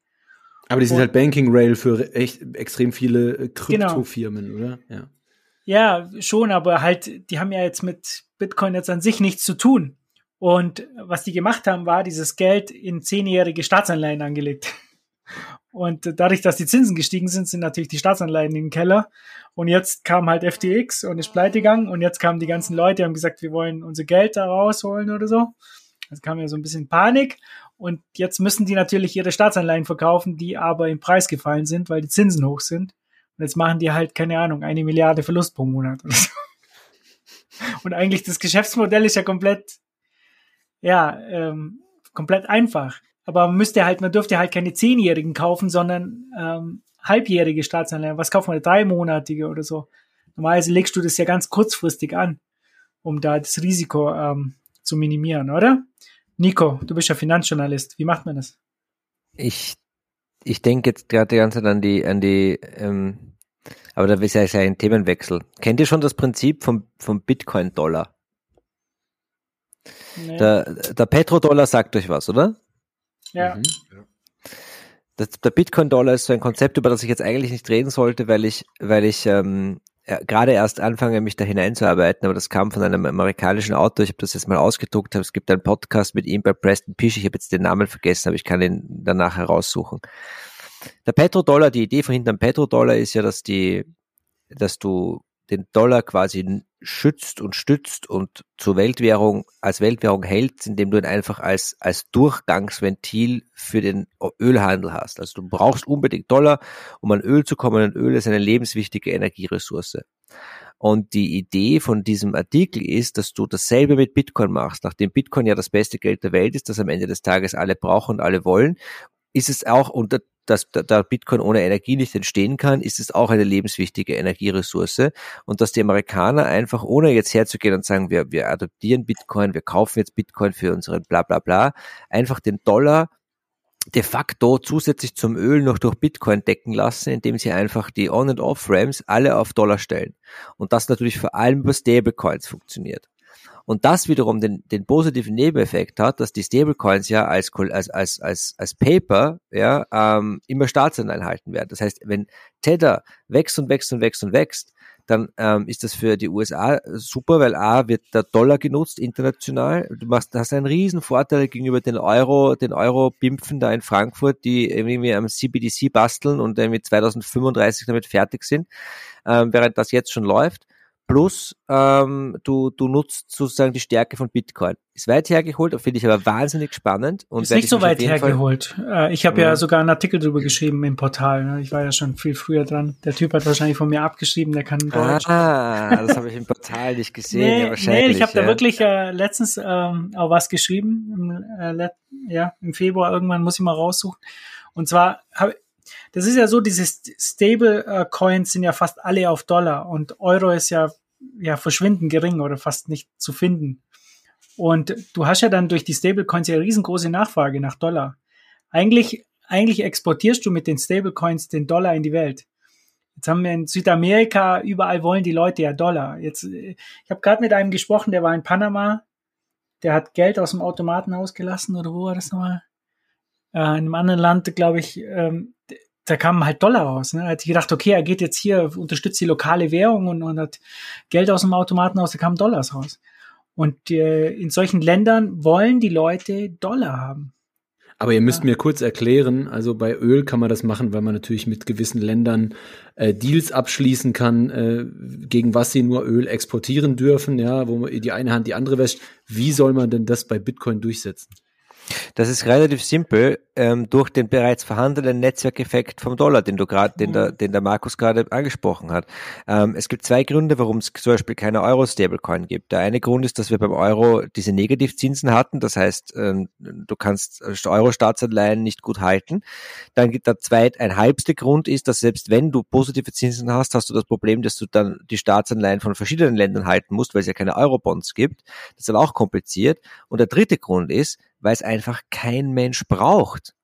Aber die sind Und, halt Banking Rail für echt extrem viele äh, genau. Kryptofirmen, genau. oder? Ja. Ja, schon, aber halt, die haben ja jetzt mit Bitcoin jetzt an sich nichts zu tun. Und was die gemacht haben, war dieses Geld in zehnjährige Staatsanleihen angelegt. Und dadurch, dass die Zinsen gestiegen sind, sind natürlich die Staatsanleihen in den Keller. Und jetzt kam halt FTX und ist pleite gegangen. Und jetzt kamen die ganzen Leute, haben gesagt, wir wollen unser Geld da rausholen oder so. Es kam ja so ein bisschen Panik. Und jetzt müssen die natürlich ihre Staatsanleihen verkaufen, die aber im Preis gefallen sind, weil die Zinsen hoch sind. Und jetzt machen die halt, keine Ahnung, eine Milliarde Verlust pro Monat. Oder so. Und eigentlich das Geschäftsmodell ist ja komplett ja, ähm, komplett einfach. Aber man müsste halt, man dürfte halt keine Zehnjährigen kaufen, sondern ähm, halbjährige Staatsanleihen. Was kauft man? Dreimonatige oder so. Normalerweise legst du das ja ganz kurzfristig an, um da das Risiko ähm, zu minimieren, oder? Nico, du bist ja Finanzjournalist. Wie macht man das? Ich, ich denke jetzt gerade die ganze Zeit an die, an die, ähm, aber da ist ja ein Themenwechsel. Kennt ihr schon das Prinzip vom, vom Bitcoin-Dollar? Nee. Der, der Petrodollar sagt euch was, oder? Ja. Mhm. Das, der Bitcoin-Dollar ist so ein Konzept, über das ich jetzt eigentlich nicht reden sollte, weil ich, weil ich ähm, ja, gerade erst anfange, mich da hineinzuarbeiten, aber das kam von einem amerikanischen Autor, ich habe das jetzt mal ausgedruckt, es gibt einen Podcast mit ihm bei Preston Pisch, ich habe jetzt den Namen vergessen, aber ich kann ihn danach heraussuchen. Der Petrodollar, die Idee von hinterm Petrodollar ist ja, dass die, dass du den Dollar quasi schützt und stützt und zur Weltwährung, als Weltwährung hält, indem du ihn einfach als, als Durchgangsventil für den Ölhandel hast. Also du brauchst unbedingt Dollar, um an Öl zu kommen. Und Öl ist eine lebenswichtige Energieressource. Und die Idee von diesem Artikel ist, dass du dasselbe mit Bitcoin machst. Nachdem Bitcoin ja das beste Geld der Welt ist, das am Ende des Tages alle brauchen und alle wollen, ist es auch unter dass da Bitcoin ohne Energie nicht entstehen kann, ist es auch eine lebenswichtige Energieressource und dass die Amerikaner einfach, ohne jetzt herzugehen und sagen, wir, wir adoptieren Bitcoin, wir kaufen jetzt Bitcoin für unseren bla bla bla, einfach den Dollar de facto zusätzlich zum Öl noch durch Bitcoin decken lassen, indem sie einfach die On- und Off-Ramps alle auf Dollar stellen. Und das natürlich vor allem über Stablecoins funktioniert. Und das wiederum den, den positiven Nebeneffekt hat, dass die Stablecoins ja als, als, als, als, als Paper ja, ähm, immer Staatsanleihen halten werden. Das heißt, wenn Tether wächst und wächst und wächst und wächst, dann ähm, ist das für die USA super, weil A wird der Dollar genutzt international. Du machst, hast einen riesen Vorteil gegenüber den Euro, den Euro-Bimpfen da in Frankfurt, die irgendwie am CBDC basteln und irgendwie 2035 damit fertig sind, ähm, während das jetzt schon läuft plus ähm, du, du nutzt sozusagen die Stärke von Bitcoin. Ist weit hergeholt, finde ich aber wahnsinnig spannend. Und ist nicht so weit hergeholt. Fall, äh, ich habe ja. ja. sogar einen Artikel darüber geschrieben im Portal. Ne? Ich war ja schon viel früher dran. Der Typ hat wahrscheinlich von mir abgeschrieben, der kann Deutsch. Ah, das habe ich im Portal nicht gesehen. nee, ja, wahrscheinlich, nee, ich habe ja. da wirklich äh, letztens ähm, auch was geschrieben. Im, äh, ja, im Februar irgendwann muss ich mal raussuchen. Und zwar habe das ist ja so, diese Stable äh, sind ja fast alle auf Dollar und Euro ist ja ja verschwinden gering oder fast nicht zu finden. Und du hast ja dann durch die Stablecoins ja riesengroße Nachfrage nach Dollar. Eigentlich, eigentlich exportierst du mit den Stablecoins den Dollar in die Welt. Jetzt haben wir in Südamerika, überall wollen die Leute ja Dollar. Jetzt, ich habe gerade mit einem gesprochen, der war in Panama, der hat Geld aus dem Automaten ausgelassen oder wo war das nochmal? Äh, in einem anderen Land, glaube ich, ähm, da kamen halt Dollar raus. Ne? Er hat gedacht, okay, er geht jetzt hier, unterstützt die lokale Währung und, und hat Geld aus dem Automaten aus, da kamen Dollars raus. Und äh, in solchen Ländern wollen die Leute Dollar haben. Aber ihr müsst ja. mir kurz erklären, also bei Öl kann man das machen, weil man natürlich mit gewissen Ländern äh, Deals abschließen kann, äh, gegen was sie nur Öl exportieren dürfen, ja, wo die eine Hand die andere wäscht. Wie soll man denn das bei Bitcoin durchsetzen? Das ist relativ simpel ähm, durch den bereits vorhandenen Netzwerkeffekt vom Dollar, den du gerade, den der, den der Markus gerade angesprochen hat. Ähm, es gibt zwei Gründe, warum es zum Beispiel keine Euro-Stablecoin gibt. Der eine Grund ist, dass wir beim Euro diese Negativzinsen hatten. Das heißt, ähm, du kannst Euro-Staatsanleihen nicht gut halten. Dann gibt der zweite, ein halbste Grund ist, dass selbst wenn du positive Zinsen hast, hast du das Problem, dass du dann die Staatsanleihen von verschiedenen Ländern halten musst, weil es ja keine Euro-Bonds gibt. Das ist aber auch kompliziert. Und der dritte Grund ist, weil es einfach kein Mensch braucht.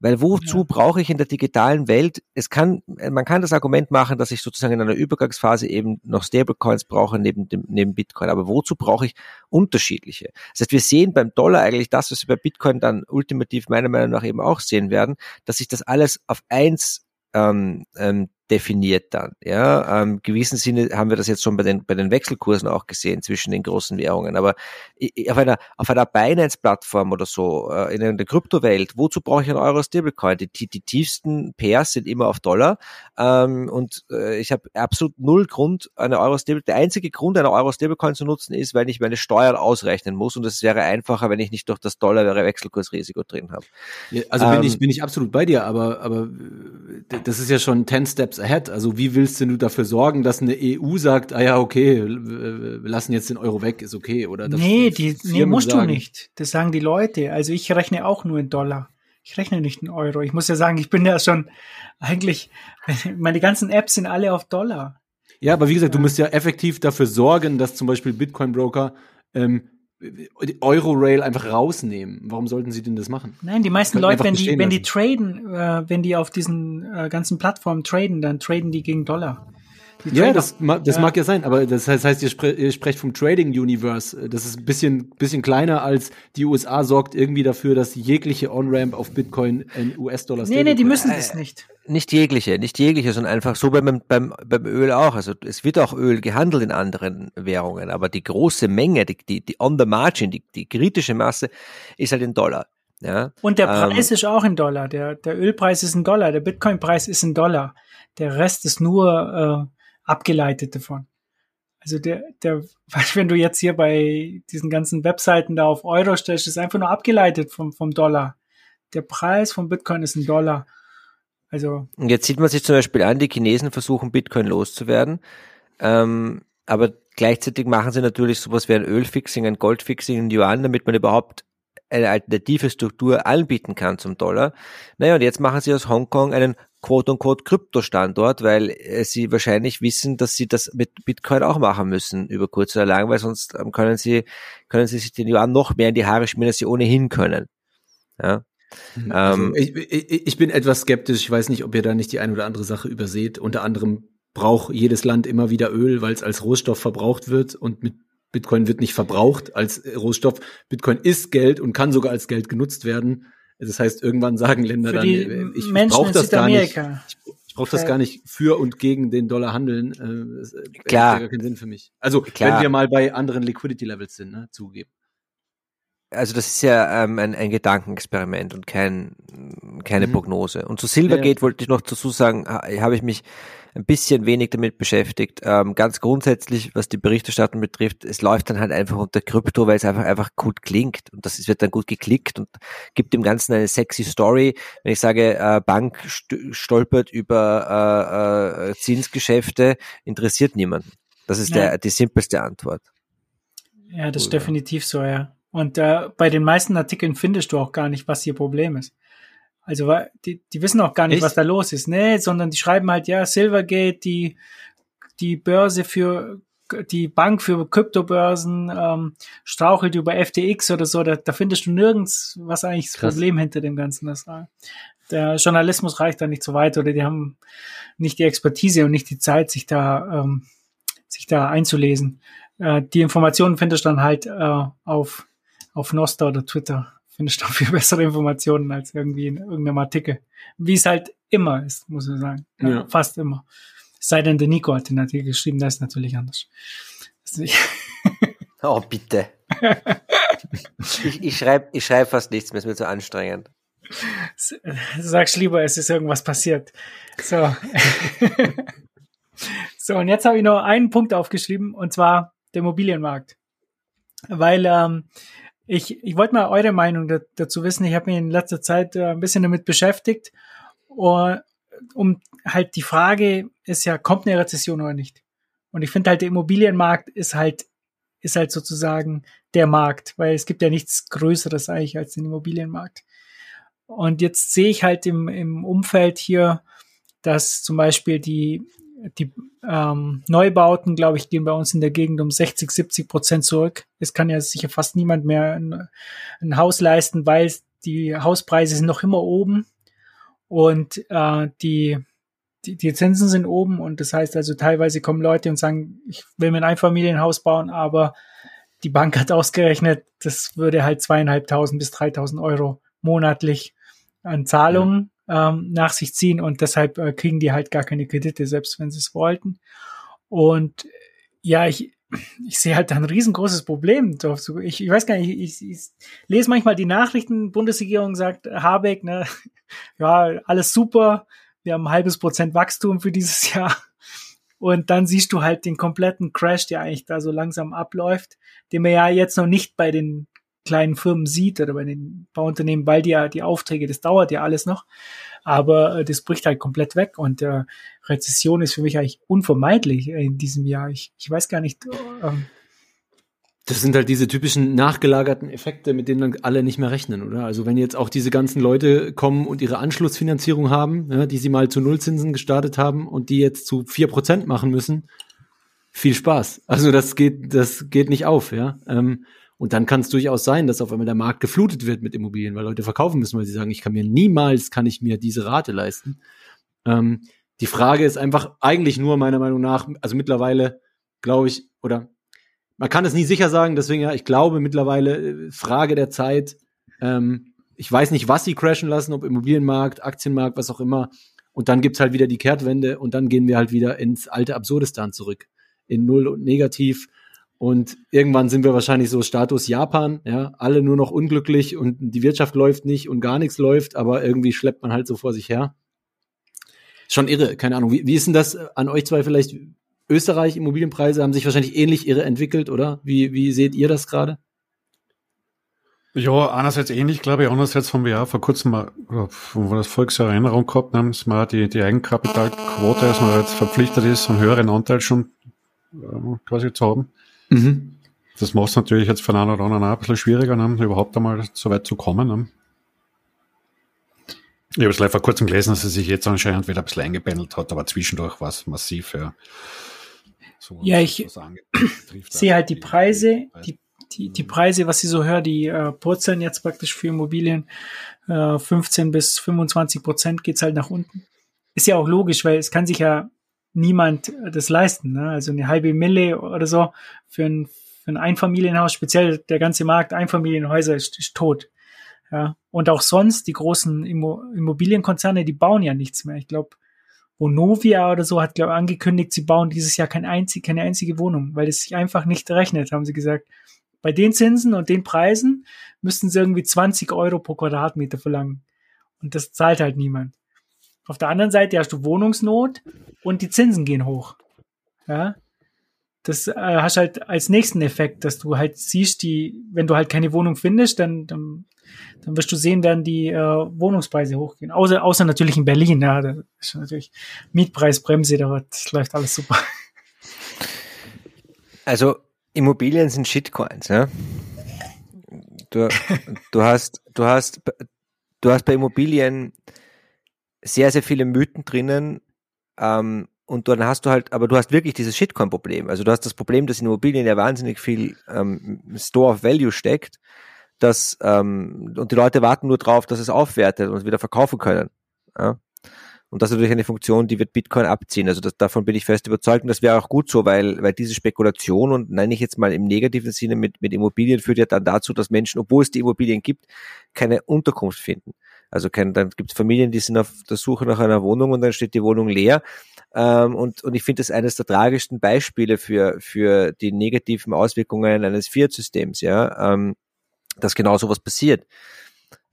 Weil wozu ja. brauche ich in der digitalen Welt? Es kann, man kann das Argument machen, dass ich sozusagen in einer Übergangsphase eben noch Stablecoins brauche neben dem, neben Bitcoin. Aber wozu brauche ich unterschiedliche? Das heißt, wir sehen beim Dollar eigentlich das, was wir bei Bitcoin dann ultimativ meiner Meinung nach eben auch sehen werden, dass sich das alles auf eins ähm, ähm, definiert dann. Ja, ähm, gewissen Sinne haben wir das jetzt schon bei den bei den Wechselkursen auch gesehen zwischen den großen Währungen. Aber auf einer auf einer Binance-Plattform oder so äh, in der Kryptowelt, wozu brauche ich einen Euro Stablecoin? Die, die, die tiefsten Pairs sind immer auf Dollar ähm, und äh, ich habe absolut null Grund, eine Euro Stablecoin. Der einzige Grund, eine Euro Stablecoin zu nutzen, ist, weil ich meine Steuern ausrechnen muss und es wäre einfacher, wenn ich nicht durch das Dollar Wechselkursrisiko drin habe. Ja, also bin ich ähm, bin ich absolut bei dir, aber aber das ist ja schon 10 Steps ahead. Also wie willst du dafür sorgen, dass eine EU sagt, ah ja, okay, wir lassen jetzt den Euro weg, ist okay, oder? nee, die, nee, musst sagen. du nicht. Das sagen die Leute. Also ich rechne auch nur in Dollar. Ich rechne nicht in Euro. Ich muss ja sagen, ich bin ja schon eigentlich, meine ganzen Apps sind alle auf Dollar. Ja, aber wie gesagt, du musst ja effektiv dafür sorgen, dass zum Beispiel Bitcoin-Broker ähm, Euro-Rail einfach rausnehmen. Warum sollten sie denn das machen? Nein, die meisten Leute, wenn die, wenn die traden, äh, wenn die auf diesen äh, ganzen Plattformen traden, dann traden die gegen Dollar. Ja, das, das ja. mag ja sein, aber das heißt, ihr, spre ihr sprecht vom Trading Universe. Das ist ein bisschen, bisschen kleiner als die USA sorgt irgendwie dafür, dass jegliche On-Ramp auf Bitcoin in US-Dollar Nee, nee, die müssen das nicht nicht jegliche, nicht jegliche, sondern einfach so beim, beim, beim Öl auch. Also es wird auch Öl gehandelt in anderen Währungen, aber die große Menge, die, die, die on the margin, die, die kritische Masse ist halt in Dollar. Ja, und der Preis ähm, ist auch in Dollar. Der, der Ölpreis ist in Dollar, der Bitcoin-Preis ist in Dollar. Der Rest ist nur äh, abgeleitet davon. Also der, der, wenn du jetzt hier bei diesen ganzen Webseiten da auf Euro stellst, ist einfach nur abgeleitet vom, vom Dollar. Der Preis von Bitcoin ist in Dollar. Also und jetzt sieht man sich zum Beispiel an, die Chinesen versuchen Bitcoin loszuwerden, ähm, aber gleichzeitig machen sie natürlich sowas wie ein Ölfixing, ein Goldfixing in Yuan, damit man überhaupt eine alternative Struktur anbieten kann zum Dollar. Naja, und jetzt machen sie aus Hongkong einen quote-unquote Kryptostandort, weil äh, sie wahrscheinlich wissen, dass sie das mit Bitcoin auch machen müssen über kurz oder lang, weil sonst ähm, können sie, können sie sich den Yuan noch mehr in die Haare schmieren, als sie ohnehin können. Ja. Mhm. Also ähm, ich, ich, ich bin etwas skeptisch. Ich weiß nicht, ob ihr da nicht die eine oder andere Sache überseht. Unter anderem braucht jedes Land immer wieder Öl, weil es als Rohstoff verbraucht wird und mit Bitcoin wird nicht verbraucht als Rohstoff. Bitcoin ist Geld und kann sogar als Geld genutzt werden. Das heißt, irgendwann sagen Länder dann, äh, ich brauche das gar nicht. Ich, ich brauche das gar nicht für und gegen den Dollar handeln. Äh, das Klar. gar keinen Sinn für mich. Also, Klar. wenn wir mal bei anderen Liquidity Levels sind, ne, zugeben also das ist ja ähm, ein, ein Gedankenexperiment und kein, keine mhm. Prognose. Und zu Silvergate ja. wollte ich noch dazu sagen, habe ich mich ein bisschen wenig damit beschäftigt. Ähm, ganz grundsätzlich, was die Berichterstattung betrifft, es läuft dann halt einfach unter Krypto, weil es einfach einfach gut klingt und das wird dann gut geklickt und gibt dem Ganzen eine sexy Story. Wenn ich sage, äh, Bank stolpert über äh, äh, Zinsgeschäfte, interessiert niemanden. Das ist ja. der, die simpelste Antwort. Ja, das ist definitiv so, ja. Und äh, bei den meisten Artikeln findest du auch gar nicht, was ihr Problem ist. Also die, die wissen auch gar nicht, Echt? was da los ist. Nee, sondern die schreiben halt, ja, Silvergate, die, die Börse für die Bank für Kryptobörsen ähm, strauchelt über FTX oder so, da, da findest du nirgends, was eigentlich das Krass. Problem hinter dem Ganzen ist. Der Journalismus reicht da nicht so weit oder die haben nicht die Expertise und nicht die Zeit, sich da, ähm, sich da einzulesen. Äh, die Informationen findest du dann halt äh, auf, auf Nosta oder Twitter. Findest du viel bessere Informationen als irgendwie in irgendeinem Artikel. Wie es halt immer ist, muss man sagen. Ja, ja. Fast immer. Sei denn der Nico hat den Artikel geschrieben, das ist natürlich anders. oh, bitte. ich ich schreibe ich schreib fast nichts mehr, ist mir zu anstrengend. Sagst lieber, es ist irgendwas passiert. So. so, und jetzt habe ich noch einen Punkt aufgeschrieben, und zwar der Immobilienmarkt. Weil ähm, ich, ich wollte mal eure Meinung dazu wissen. Ich habe mich in letzter Zeit äh, ein bisschen damit beschäftigt. Und, um halt die Frage ist ja, kommt eine Rezession oder nicht? Und ich finde halt, der Immobilienmarkt ist halt, ist halt sozusagen der Markt, weil es gibt ja nichts Größeres eigentlich als den Immobilienmarkt. Und jetzt sehe ich halt im, im Umfeld hier, dass zum Beispiel die, die ähm, Neubauten, glaube ich, gehen bei uns in der Gegend um 60, 70 Prozent zurück. Es kann ja sicher fast niemand mehr ein, ein Haus leisten, weil die Hauspreise sind noch immer oben. Und äh, die, die, die Zinsen sind oben. Und das heißt also teilweise kommen Leute und sagen, ich will mir ein Einfamilienhaus bauen, aber die Bank hat ausgerechnet, das würde halt zweieinhalbtausend bis dreitausend Euro monatlich an Zahlungen ähm, nach sich ziehen und deshalb äh, kriegen die halt gar keine Kredite, selbst wenn sie es wollten. Und ja, ich, ich sehe halt da ein riesengroßes Problem. Ich, ich weiß gar nicht, ich, ich, ich lese manchmal die Nachrichten, Bundesregierung sagt, Habeck, ne, ja, alles super, wir haben ein halbes Prozent Wachstum für dieses Jahr. Und dann siehst du halt den kompletten Crash, der eigentlich da so langsam abläuft, den wir ja jetzt noch nicht bei den kleinen Firmen sieht oder bei den Bauunternehmen, weil die ja die Aufträge, das dauert ja alles noch. Aber äh, das bricht halt komplett weg und äh, Rezession ist für mich eigentlich unvermeidlich in diesem Jahr. Ich, ich weiß gar nicht. Ähm, das sind halt diese typischen nachgelagerten Effekte, mit denen dann alle nicht mehr rechnen, oder? Also wenn jetzt auch diese ganzen Leute kommen und ihre Anschlussfinanzierung haben, ja, die sie mal zu Nullzinsen gestartet haben und die jetzt zu vier Prozent machen müssen, viel Spaß. Also das geht, das geht nicht auf, ja. Ähm, und dann kann es durchaus sein, dass auf einmal der Markt geflutet wird mit Immobilien, weil Leute verkaufen müssen, weil sie sagen, ich kann mir niemals, kann ich mir diese Rate leisten. Ähm, die Frage ist einfach eigentlich nur meiner Meinung nach, also mittlerweile glaube ich, oder man kann es nie sicher sagen, deswegen ja, ich glaube mittlerweile, äh, Frage der Zeit, ähm, ich weiß nicht, was sie crashen lassen, ob Immobilienmarkt, Aktienmarkt, was auch immer. Und dann gibt's halt wieder die Kehrtwende und dann gehen wir halt wieder ins alte Absurdistan zurück. In Null und Negativ. Und irgendwann sind wir wahrscheinlich so Status Japan, ja, alle nur noch unglücklich und die Wirtschaft läuft nicht und gar nichts läuft, aber irgendwie schleppt man halt so vor sich her. Schon irre, keine Ahnung. Wie, wie ist denn das an euch zwei vielleicht? Österreich, Immobilienpreise haben sich wahrscheinlich ähnlich irre entwickelt, oder? Wie, wie seht ihr das gerade? Ja, einerseits ähnlich, glaube ich, andererseits haben wir ja vor kurzem mal, wo wir das Volksjahr Erinnerung gehabt haben, dass man die, die Eigenkapitalquote, dass man jetzt verpflichtet ist, einen höheren Anteil schon äh, quasi zu haben. Mhm. Das macht es natürlich jetzt für einen oder anderen ein bisschen schwieriger, ne, überhaupt einmal so weit zu kommen. Ne. Ich habe es leider vor kurzem gelesen, dass es sich jetzt anscheinend wieder ein bisschen eingependelt hat, aber zwischendurch war es massiv. Ja, so, ja ich sehe halt die Preise, die, die, die Preise, was ich so höre, die äh, purzeln jetzt praktisch für Immobilien. Äh, 15 bis 25 Prozent geht's halt nach unten. Ist ja auch logisch, weil es kann sich ja niemand das leisten. Ne? Also eine halbe Mille oder so für ein, für ein Einfamilienhaus, speziell der ganze Markt Einfamilienhäuser ist, ist tot. Ja. Und auch sonst, die großen Immobilienkonzerne, die bauen ja nichts mehr. Ich glaube, Vonovia oder so hat, glaube ich, angekündigt, sie bauen dieses Jahr kein einzig, keine einzige Wohnung, weil es sich einfach nicht rechnet, haben sie gesagt. Bei den Zinsen und den Preisen müssten sie irgendwie 20 Euro pro Quadratmeter verlangen. Und das zahlt halt niemand. Auf der anderen Seite hast du Wohnungsnot und die Zinsen gehen hoch. Ja. Das äh, hast halt als nächsten Effekt, dass du halt siehst, die, wenn du halt keine Wohnung findest, dann, dann, dann wirst du sehen, werden die äh, Wohnungspreise hochgehen. Außer, außer natürlich in Berlin, ja, da ist natürlich Mietpreisbremse, da läuft alles super. Also Immobilien sind Shitcoins, ja. Du, du hast, du hast, du hast bei Immobilien sehr, sehr viele Mythen drinnen, ähm, und dann hast du halt, aber du hast wirklich dieses Shitcoin-Problem. Also du hast das Problem, dass in Immobilien ja wahnsinnig viel ähm, Store of Value steckt, dass ähm, und die Leute warten nur drauf, dass es aufwertet und wieder verkaufen können. Ja? Und das ist natürlich eine Funktion, die wird Bitcoin abziehen. Also das, davon bin ich fest überzeugt und das wäre auch gut so, weil, weil diese Spekulation und nenne ich jetzt mal im negativen Sinne mit, mit Immobilien führt ja dann dazu, dass Menschen, obwohl es die Immobilien gibt, keine Unterkunft finden. Also kein, dann gibt es Familien, die sind auf der Suche nach einer Wohnung und dann steht die Wohnung leer. Ähm, und, und ich finde das eines der tragischsten Beispiele für, für die negativen Auswirkungen eines Fiat-Systems, ja, ähm, dass genau sowas passiert.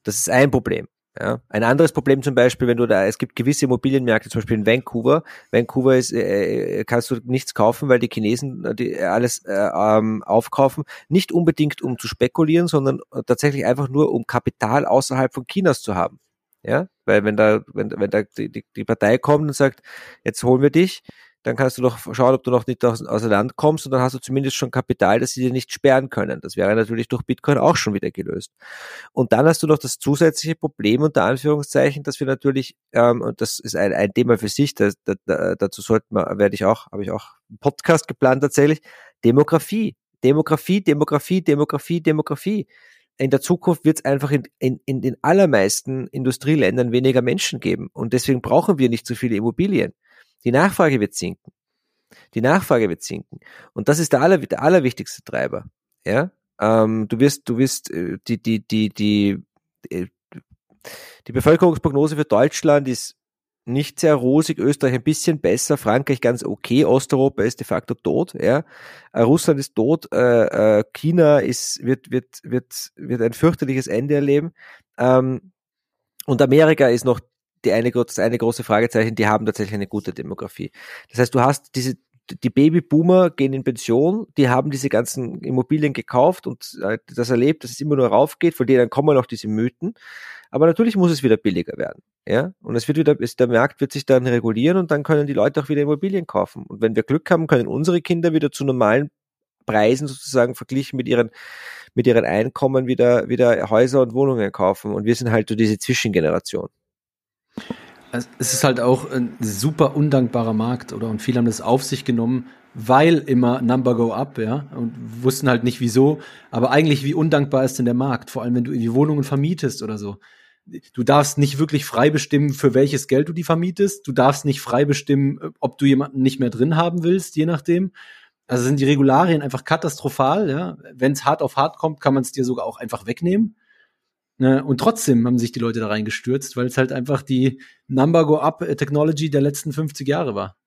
Das ist ein Problem. Ja. Ein anderes Problem zum Beispiel, wenn du da, es gibt gewisse Immobilienmärkte, zum Beispiel in Vancouver. Vancouver ist, äh, äh kannst du nichts kaufen, weil die Chinesen äh, die alles äh, ähm, aufkaufen. Nicht unbedingt um zu spekulieren, sondern tatsächlich einfach nur um Kapital außerhalb von Chinas zu haben. Ja, weil wenn da, wenn, wenn da die, die Partei kommt und sagt, jetzt holen wir dich, dann kannst du doch schauen, ob du noch nicht aus, aus Land kommst und dann hast du zumindest schon Kapital, das sie dir nicht sperren können. Das wäre natürlich durch Bitcoin auch schon wieder gelöst. Und dann hast du noch das zusätzliche Problem unter Anführungszeichen, dass wir natürlich, ähm, und das ist ein, ein Thema für sich, das, das, dazu sollten wir, werde ich auch, habe ich auch einen Podcast geplant tatsächlich, Demografie. Demografie, Demografie, Demografie, Demografie. In der Zukunft wird es einfach in, in, in den allermeisten Industrieländern weniger Menschen geben. Und deswegen brauchen wir nicht so viele Immobilien. Die Nachfrage wird sinken. Die Nachfrage wird sinken. Und das ist der, aller, der allerwichtigste Treiber. Ja, ähm, du wirst, du wirst äh, die, die, die, die, äh, die Bevölkerungsprognose für Deutschland ist nicht sehr rosig, Österreich ein bisschen besser, Frankreich ganz okay, Osteuropa ist de facto tot, ja, äh, Russland ist tot, äh, China ist wird wird wird wird ein fürchterliches Ende erleben ähm, und Amerika ist noch die eine, das eine große Fragezeichen, die haben tatsächlich eine gute Demografie. Das heißt, du hast diese, die Babyboomer gehen in Pension, die haben diese ganzen Immobilien gekauft und äh, das erlebt, dass es immer nur raufgeht, von denen kommen auch diese Mythen. Aber natürlich muss es wieder billiger werden. Ja, und es wird wieder, der Markt wird sich dann regulieren und dann können die Leute auch wieder Immobilien kaufen. Und wenn wir Glück haben, können unsere Kinder wieder zu normalen Preisen sozusagen verglichen mit ihren, mit ihren Einkommen wieder, wieder Häuser und Wohnungen kaufen. Und wir sind halt so diese Zwischengeneration. Es ist halt auch ein super undankbarer Markt, oder? Und viele haben das auf sich genommen, weil immer Number go up, ja, und wussten halt nicht wieso. Aber eigentlich, wie undankbar ist denn der Markt? Vor allem, wenn du die Wohnungen vermietest oder so. Du darfst nicht wirklich frei bestimmen, für welches Geld du die vermietest. Du darfst nicht frei bestimmen, ob du jemanden nicht mehr drin haben willst, je nachdem. Also sind die Regularien einfach katastrophal, ja. Wenn es hart auf hart kommt, kann man es dir sogar auch einfach wegnehmen. Ne? Und trotzdem haben sich die Leute da reingestürzt, weil es halt einfach die Number Go Up Technology der letzten 50 Jahre war.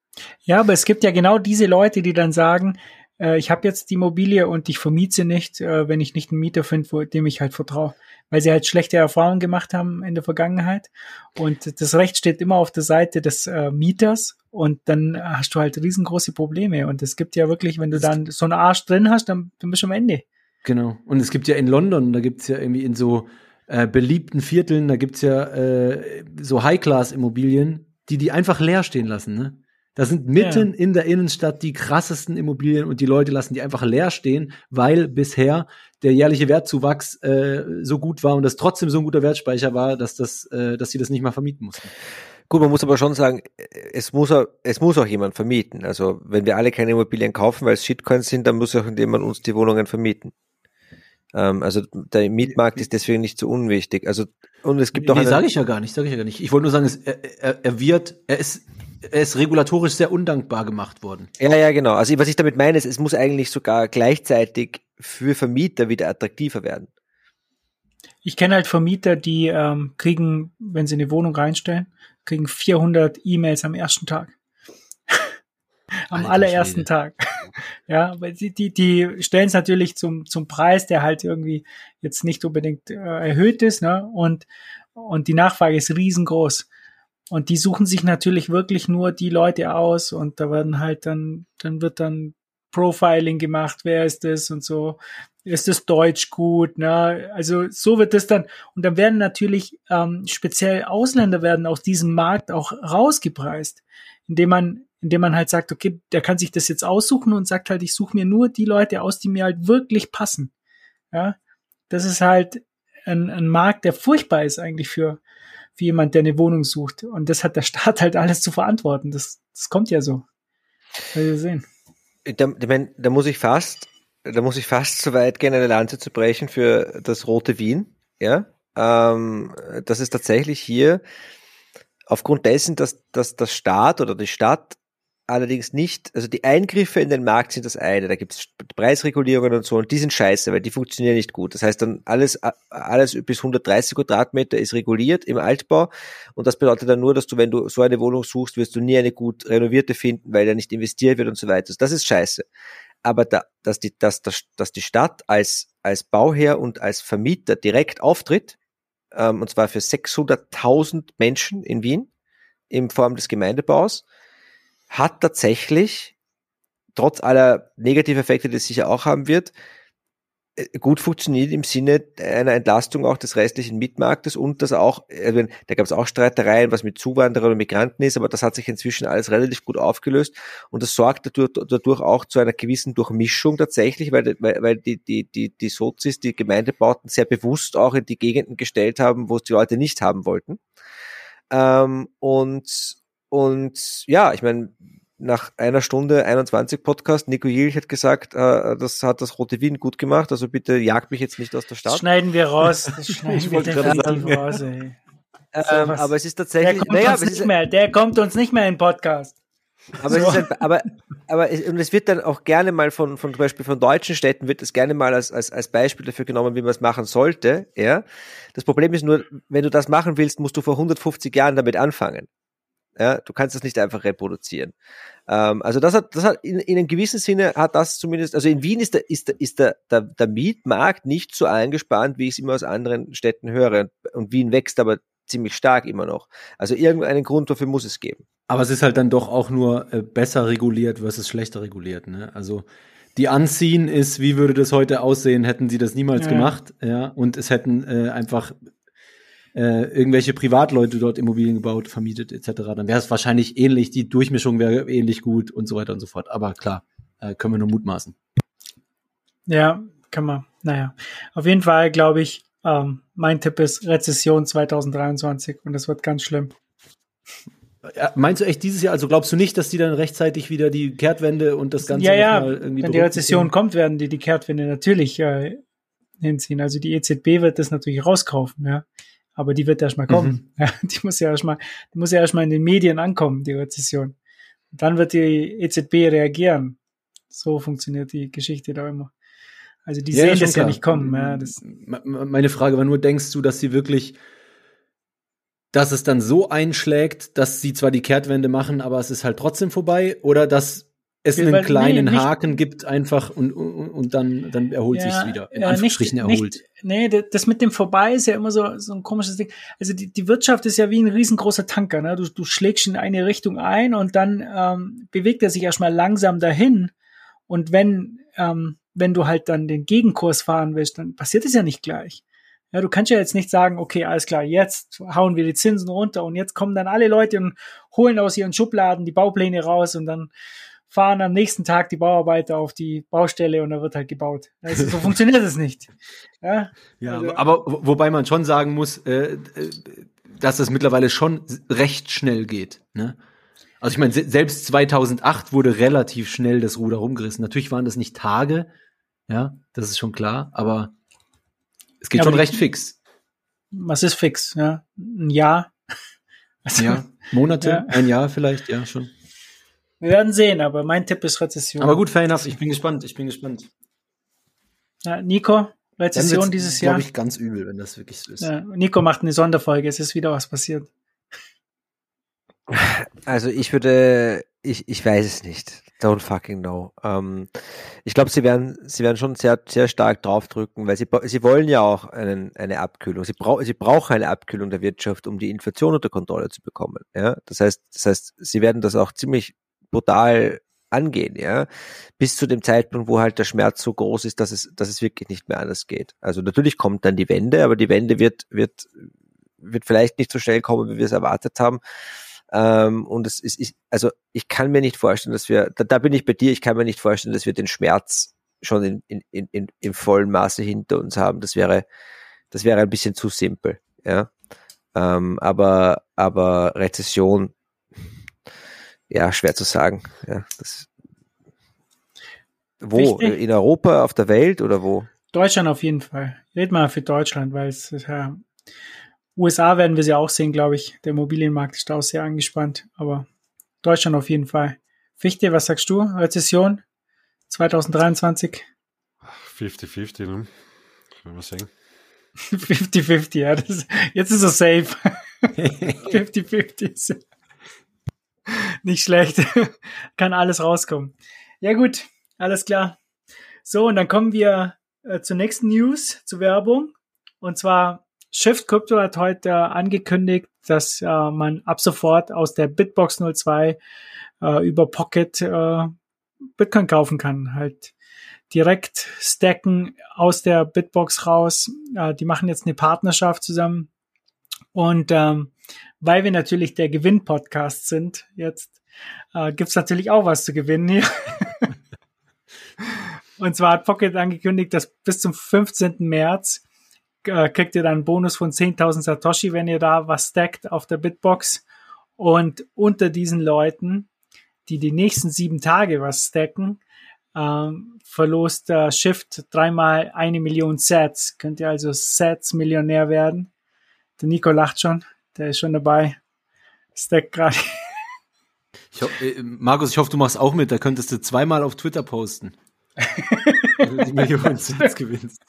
Ja, aber es gibt ja genau diese Leute, die dann sagen, äh, ich habe jetzt die Immobilie und ich vermiete sie nicht, äh, wenn ich nicht einen Mieter finde, dem ich halt vertraue. Weil sie halt schlechte Erfahrungen gemacht haben in der Vergangenheit. Und das Recht steht immer auf der Seite des äh, Mieters und dann hast du halt riesengroße Probleme. Und es gibt ja wirklich, wenn du dann so einen Arsch drin hast, dann, dann bist du am Ende. Genau. Und es gibt ja in London, da gibt's ja irgendwie in so äh, beliebten Vierteln, da gibt's ja äh, so High-Class-Immobilien, die die einfach leer stehen lassen. Ne? Da sind mitten ja. in der Innenstadt die krassesten Immobilien und die Leute lassen die einfach leer stehen, weil bisher der jährliche Wertzuwachs äh, so gut war und das trotzdem so ein guter Wertspeicher war, dass das, äh, dass sie das nicht mal vermieten mussten. Gut, man muss aber schon sagen, es muss, auch, es muss auch jemand vermieten. Also wenn wir alle keine Immobilien kaufen, weil es Shitcoins sind, dann muss auch jemand uns die Wohnungen vermieten. Ähm, also der Mietmarkt ist deswegen nicht so unwichtig. Also und es gibt nee, auch. Nee, sage ich ja gar nicht, sage ich ja gar nicht. Ich wollte nur sagen, es, er, er wird, er ist, er ist regulatorisch sehr undankbar gemacht worden. Ja, ja, genau. Also was ich damit meine, ist, es muss eigentlich sogar gleichzeitig für Vermieter wieder attraktiver werden. Ich kenne halt Vermieter, die ähm, kriegen, wenn sie eine Wohnung reinstellen, kriegen 400 E-Mails am ersten Tag. am Alter, allerersten Schwede. Tag. Ja, weil die, die, die stellen es natürlich zum, zum Preis, der halt irgendwie jetzt nicht unbedingt äh, erhöht ist, ne? Und, und die Nachfrage ist riesengroß. Und die suchen sich natürlich wirklich nur die Leute aus und da werden halt dann, dann wird dann Profiling gemacht, wer ist das und so, ist das Deutsch gut, ne? Also so wird das dann und dann werden natürlich ähm, speziell Ausländer werden aus diesem Markt auch rausgepreist, indem man indem man halt sagt, okay, der kann sich das jetzt aussuchen und sagt halt, ich suche mir nur die Leute aus, die mir halt wirklich passen. Ja, das ist halt ein, ein Markt, der furchtbar ist eigentlich für, für jemand, der eine Wohnung sucht. Und das hat der Staat halt alles zu verantworten. Das, das kommt ja so. Wir sehen. Da, da muss ich fast, da muss ich fast so weit gehen, eine Lanze zu brechen für das rote Wien. Ja, ähm, das ist tatsächlich hier aufgrund dessen, dass, dass der Staat oder die Stadt allerdings nicht, also die Eingriffe in den Markt sind das eine, da gibt es Preisregulierungen und so und die sind scheiße, weil die funktionieren nicht gut. Das heißt dann alles, alles bis 130 Quadratmeter ist reguliert im Altbau und das bedeutet dann nur, dass du, wenn du so eine Wohnung suchst, wirst du nie eine gut renovierte finden, weil da nicht investiert wird und so weiter. Das ist scheiße. Aber da, dass, die, dass, dass, dass die Stadt als, als Bauherr und als Vermieter direkt auftritt, ähm, und zwar für 600.000 Menschen in Wien in Form des Gemeindebaus, hat tatsächlich, trotz aller Negativeffekte, die es sicher auch haben wird, äh, gut funktioniert im Sinne einer Entlastung auch des restlichen Mietmarktes und dass auch, also da gab es auch Streitereien, was mit Zuwanderern und Migranten ist, aber das hat sich inzwischen alles relativ gut aufgelöst und das sorgt dadurch, dadurch auch zu einer gewissen Durchmischung tatsächlich, weil, weil, weil die, die, die, die Sozis, die Gemeindebauten sehr bewusst auch in die Gegenden gestellt haben, wo es die Leute nicht haben wollten. Ähm, und, und ja, ich meine, nach einer Stunde 21 Podcast, Nico Jilch hat gesagt, äh, das hat das Rote Wien gut gemacht, also bitte jagt mich jetzt nicht aus der Stadt. Das schneiden wir raus. Das schneiden wir definitiv raus, ey. Ähm, aber es ist tatsächlich, der kommt, naja, uns nicht ist, mehr, der kommt uns nicht mehr in Podcast. Aber, so. es ist ein, aber, aber es, und es wird dann auch gerne mal von, von zum Beispiel von deutschen Städten wird es gerne mal als, als, als Beispiel dafür genommen, wie man es machen sollte. Ja, das Problem ist nur, wenn du das machen willst, musst du vor 150 Jahren damit anfangen. Ja, du kannst das nicht einfach reproduzieren. Ähm, also das hat, das hat in, in einem gewissen Sinne hat das zumindest, also in Wien ist der, ist der, ist der, der, der Mietmarkt nicht so eingespannt, wie ich es immer aus anderen Städten höre. Und Wien wächst aber ziemlich stark immer noch. Also irgendeinen Grund dafür muss es geben. Aber es ist halt dann doch auch nur äh, besser reguliert versus schlechter reguliert. Ne? Also die Anziehen ist, wie würde das heute aussehen, hätten sie das niemals ja. gemacht, ja, und es hätten äh, einfach äh, irgendwelche Privatleute dort Immobilien gebaut, vermietet etc., dann wäre es wahrscheinlich ähnlich, die Durchmischung wäre ähnlich gut und so weiter und so fort. Aber klar, äh, können wir nur mutmaßen. Ja, kann man. Naja, auf jeden Fall glaube ich, ähm, mein Tipp ist Rezession 2023 und das wird ganz schlimm. Ja, meinst du echt dieses Jahr? Also glaubst du nicht, dass die dann rechtzeitig wieder die Kehrtwende und das Ganze ja, ja, irgendwie Wenn die Rezession kommt, werden die die Kehrtwende natürlich äh, hinziehen. Also die EZB wird das natürlich rauskaufen, ja aber die wird erstmal kommen. Mhm. Ja, die muss ja erstmal, die muss ja erstmal in den Medien ankommen, die Rezession. Und dann wird die EZB reagieren. So funktioniert die Geschichte da immer. Also die ja, sehen das klar. ja nicht kommen. Ja, Meine Frage war nur, denkst du, dass sie wirklich, dass es dann so einschlägt, dass sie zwar die Kehrtwende machen, aber es ist halt trotzdem vorbei? Oder dass es einen Weil, kleinen nee, Haken gibt einfach und, und, und dann, dann erholt ja, sich's wieder. In ja, Anführungsstrichen nicht, erholt. Nicht, nee, das mit dem Vorbei ist ja immer so, so ein komisches Ding. Also die, die Wirtschaft ist ja wie ein riesengroßer Tanker. Ne? Du, du schlägst in eine Richtung ein und dann ähm, bewegt er sich erstmal langsam dahin. Und wenn, ähm, wenn du halt dann den Gegenkurs fahren willst, dann passiert es ja nicht gleich. Ja, du kannst ja jetzt nicht sagen, okay, alles klar, jetzt hauen wir die Zinsen runter und jetzt kommen dann alle Leute und holen aus ihren Schubladen die Baupläne raus und dann fahren am nächsten Tag die Bauarbeiter auf die Baustelle und da wird halt gebaut. Also so funktioniert es nicht. Ja, ja also, aber wobei man schon sagen muss, äh, dass es mittlerweile schon recht schnell geht. Ne? Also ich meine, selbst 2008 wurde relativ schnell das Ruder rumgerissen. Natürlich waren das nicht Tage, ja, das ist schon klar, aber es geht ja, schon recht fix. Was ist fix? Ja, ein Jahr. Also, ja, Monate, ja. ein Jahr vielleicht, ja schon. Wir werden sehen, aber mein Tipp ist Rezession. Aber gut, fair enough. Ich bin gespannt. Ich bin gespannt. Ja, Nico, Rezession dieses Jahr. glaube ich ganz übel, wenn das wirklich so ist. Ja, Nico macht eine Sonderfolge. Es ist wieder was passiert. Also ich würde, ich, ich weiß es nicht. Don't fucking know. Ähm, ich glaube, sie werden, sie werden schon sehr, sehr stark draufdrücken, weil sie, sie wollen ja auch einen, eine Abkühlung. Sie, brau sie brauchen eine Abkühlung der Wirtschaft, um die Inflation unter Kontrolle zu bekommen. Ja, das heißt, das heißt, sie werden das auch ziemlich brutal angehen, ja, bis zu dem Zeitpunkt, wo halt der Schmerz so groß ist, dass es, dass es wirklich nicht mehr anders geht. Also natürlich kommt dann die Wende, aber die Wende wird, wird, wird vielleicht nicht so schnell kommen, wie wir es erwartet haben. Ähm, und es ist, ich, also ich kann mir nicht vorstellen, dass wir, da, da bin ich bei dir, ich kann mir nicht vorstellen, dass wir den Schmerz schon in, in, in, in, im vollen Maße hinter uns haben. Das wäre, das wäre ein bisschen zu simpel, ja. Ähm, aber, aber Rezession, ja, schwer zu sagen. Ja, das, wo? Wichtig. In Europa, auf der Welt oder wo? Deutschland auf jeden Fall. Red mal für Deutschland, weil es ist ja USA werden wir sie auch sehen, glaube ich. Der Immobilienmarkt ist da auch sehr angespannt, aber Deutschland auf jeden Fall. Fichte, was sagst du? Rezession 2023? 50-50, ne? Wenn wir sehen. 50-50, ja. Das, jetzt ist er safe. 50-50 ist nicht schlecht. Kann alles rauskommen. Ja gut, alles klar. So, und dann kommen wir äh, zur nächsten News, zur Werbung. Und zwar Shift Crypto hat heute angekündigt, dass äh, man ab sofort aus der Bitbox 02 äh, über Pocket äh, Bitcoin kaufen kann. Halt direkt stacken aus der Bitbox raus. Äh, die machen jetzt eine Partnerschaft zusammen. Und ähm, weil wir natürlich der Gewinn-Podcast sind jetzt, äh, gibt's natürlich auch was zu gewinnen hier. Und zwar hat Pocket angekündigt, dass bis zum 15. März äh, kriegt ihr dann einen Bonus von 10.000 Satoshi, wenn ihr da was stackt auf der Bitbox. Und unter diesen Leuten, die die nächsten sieben Tage was stacken, ähm, verlost der Shift dreimal eine Million Sets. Könnt ihr also Sets-Millionär werden. Der Nico lacht schon, der ist schon dabei. Stack gerade. Ich ho äh, Markus, ich hoffe, du machst auch mit. Da könntest du zweimal auf Twitter posten. Die Millionen Cents gewinnst.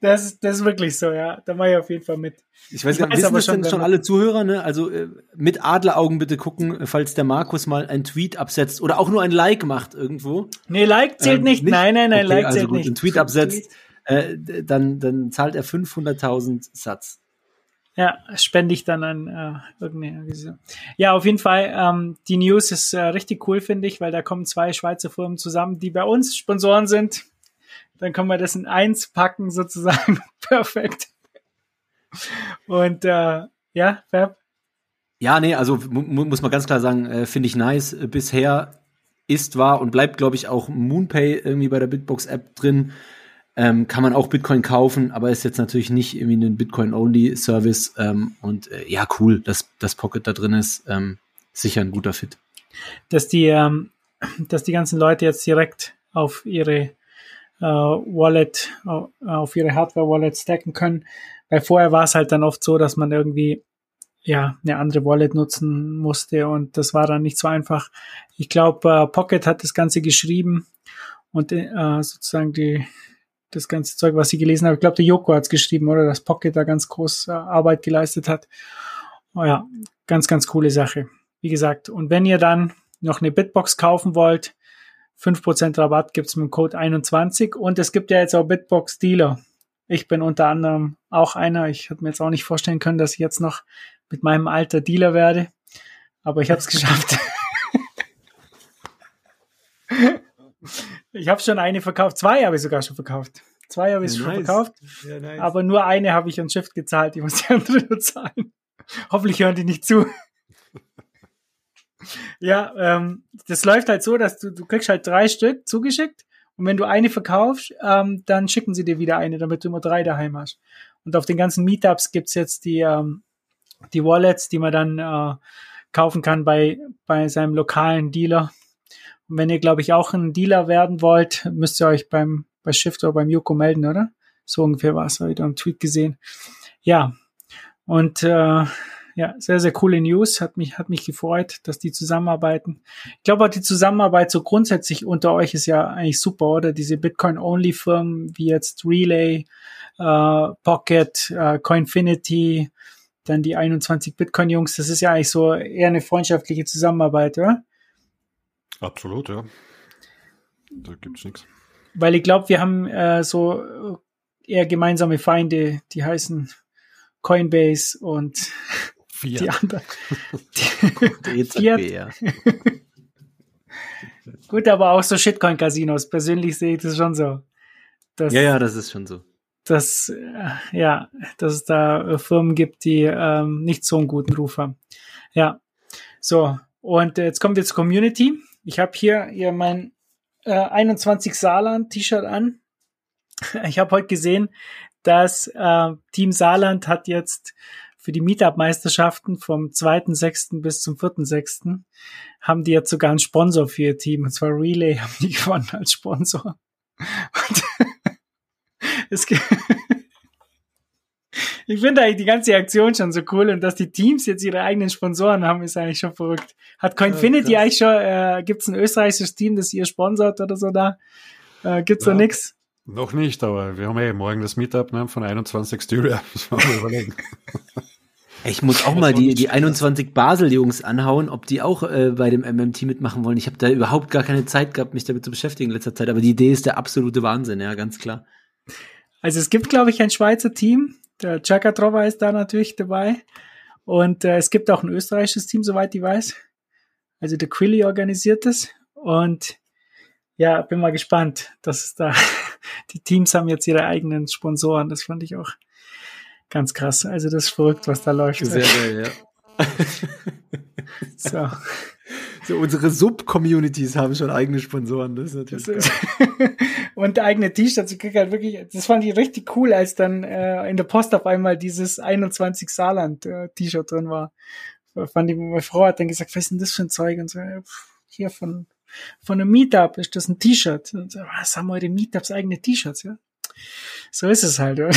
Das, ist- das ist wirklich so, ja. Da mache ich auf jeden Fall mit. Ich weiß Ich nicht, weiß wissen aber das schon, schon alle Zuhörer, ne? Also äh, mit Adleraugen bitte gucken, falls der Markus mal ein Tweet absetzt oder auch nur ein Like macht irgendwo. Nee, Like zählt Ähm, nicht. nicht? Nein, nein, nein, Okay, Like also zählt gut, nicht. einen Tweet absetzt, äh, dann, dann zahlt er 500.000 Satz. Ja, spende ich dann an äh, irgendeine. Ja, auf jeden Fall, ähm, die News ist äh, richtig cool, finde ich, weil da kommen zwei Schweizer Firmen zusammen, die bei uns Sponsoren sind. Dann können wir das in eins packen, sozusagen. Perfekt. Und äh, ja, Fab. Ja, nee, also mu mu- muss man ganz klar sagen, äh, finde ich nice. Bisher ist, war und bleibt, glaube ich, auch Moonpay irgendwie bei der Bitbox-App drin. Ähm, kann man auch Bitcoin kaufen, aber ist jetzt natürlich nicht irgendwie ein Bitcoin-Only-Service. Ähm, und äh, ja, cool, dass das Pocket da drin ist. Ähm, sicher ein guter Fit. dass die, ähm, dass die ganzen Leute jetzt direkt auf ihre äh, Wallet, au- auf ihre Hardware-Wallet stacken können. Weil vorher war es halt dann oft so, dass man irgendwie ja eine andere Wallet nutzen musste und das war dann nicht so einfach. Ich glaube, äh, Pocket hat das Ganze geschrieben und äh, sozusagen die das ganze Zeug, was ich gelesen habe. Ich glaube, der Joko hat es geschrieben, oder? Dass Pocket da ganz groß äh, Arbeit geleistet hat. Oh ja, ganz, ganz coole Sache. Wie gesagt, und wenn ihr dann noch eine Bitbox kaufen wollt, 5% Rabatt gibt's mit dem Code 21 und es gibt ja jetzt auch Bitbox Dealer. Ich bin unter anderem auch einer. Ich hätte mir jetzt auch nicht vorstellen können, dass ich jetzt noch mit meinem Alter Dealer werde, aber ich habe es geschafft. Ich habe schon eine verkauft, zwei habe ich sogar schon verkauft. Zwei habe ich Ja, schon nice. verkauft, Ja, nice. aber nur eine habe ich an Shift gezahlt, die muss die andere nur zahlen. Hoffentlich hören die nicht zu. Ja, ähm, das läuft halt so, dass du, du kriegst halt drei Stück zugeschickt und wenn du eine verkaufst, ähm, dann schicken sie dir wieder eine, damit du immer drei daheim hast. Und auf den ganzen Meetups gibt's jetzt die, ähm, die Wallets, die man dann äh, kaufen kann bei, bei seinem lokalen Dealer. Und wenn ihr, glaube ich, auch ein Dealer werden wollt, müsst ihr euch beim bei Shift oder beim Joko melden, oder? So ungefähr war es, habe ich da im Tweet gesehen. Ja, und äh, ja, sehr, sehr coole News. Hat mich, hat mich gefreut, dass die zusammenarbeiten. Ich glaube die Zusammenarbeit so grundsätzlich unter euch ist ja eigentlich super, oder? Diese Bitcoin-Only-Firmen wie jetzt Relay, äh, Pocket, äh, Coinfinity, dann die 21 Bitcoin-Jungs. Das ist ja eigentlich so eher eine freundschaftliche Zusammenarbeit, oder? Absolut, ja. Da gibt's nichts. Weil ich glaube, wir haben äh, so eher gemeinsame Feinde, die heißen Coinbase und die Vier. anderen. Der EZB, Fiat. ja. Gut, aber auch so Shitcoin-Casinos. Persönlich sehe ich das schon so. Dass, ja, ja, das ist schon so. Dass, äh, ja, dass es da äh, Firmen gibt, die ähm, nicht so einen guten Ruf haben. Ja. So, und jetzt kommen wir zur Community. Ich habe hier, hier mein äh, 21 Saarland T-Shirt an. Ich habe heute gesehen, dass äh, Team Saarland hat jetzt für die Meetup-Meisterschaften vom 2.6. bis zum 4.6. haben die jetzt sogar einen Sponsor für ihr Team, und zwar Relay haben die gewonnen als Sponsor. Und es gibt ich finde eigentlich die ganze Aktion schon so cool und dass die Teams jetzt ihre eigenen Sponsoren haben, ist eigentlich schon verrückt. Hat Coinfinity ja, eigentlich schon, äh, gibt es ein österreichisches Team, das ihr sponsert oder so da? Äh, gibt's ja, da nix? Noch nicht, aber wir haben eh morgen das Meetup ne, von 21 Julia. Das wollen wir überlegen. Ich muss auch mal die, die 21 Basel-Jungs anhauen, ob die auch äh, bei dem MMT mitmachen wollen. Ich habe da überhaupt gar keine Zeit gehabt, mich damit zu beschäftigen in letzter Zeit. Aber die Idee ist der absolute Wahnsinn, ja, ganz klar. Also es gibt, glaube ich, ein Schweizer Team. Der Chakatrova ist da natürlich dabei. Und äh, es gibt auch ein österreichisches Team, soweit ich weiß. Also der Quilly organisiert es. Und ja, bin mal gespannt, dass es da die Teams haben jetzt ihre eigenen Sponsoren. Das fand ich auch ganz krass. Also das ist verrückt, was da läuft. Sehr geil, ja. so. So. unsere Sub-Communities haben schon eigene Sponsoren. Das ist natürlich das ist und eigene T-Shirts. Ich krieg halt wirklich, das fand ich richtig cool, als dann äh, in der Post auf einmal dieses 21 Saarland äh, T-Shirt drin war. Fand ich, meine Frau hat dann gesagt, was ist denn das für ein Zeug? Und so, hier von von einem Meetup ist das ein T-Shirt. Und so, was haben eure Meetups eigene T-Shirts, ja? So ist es halt, oder?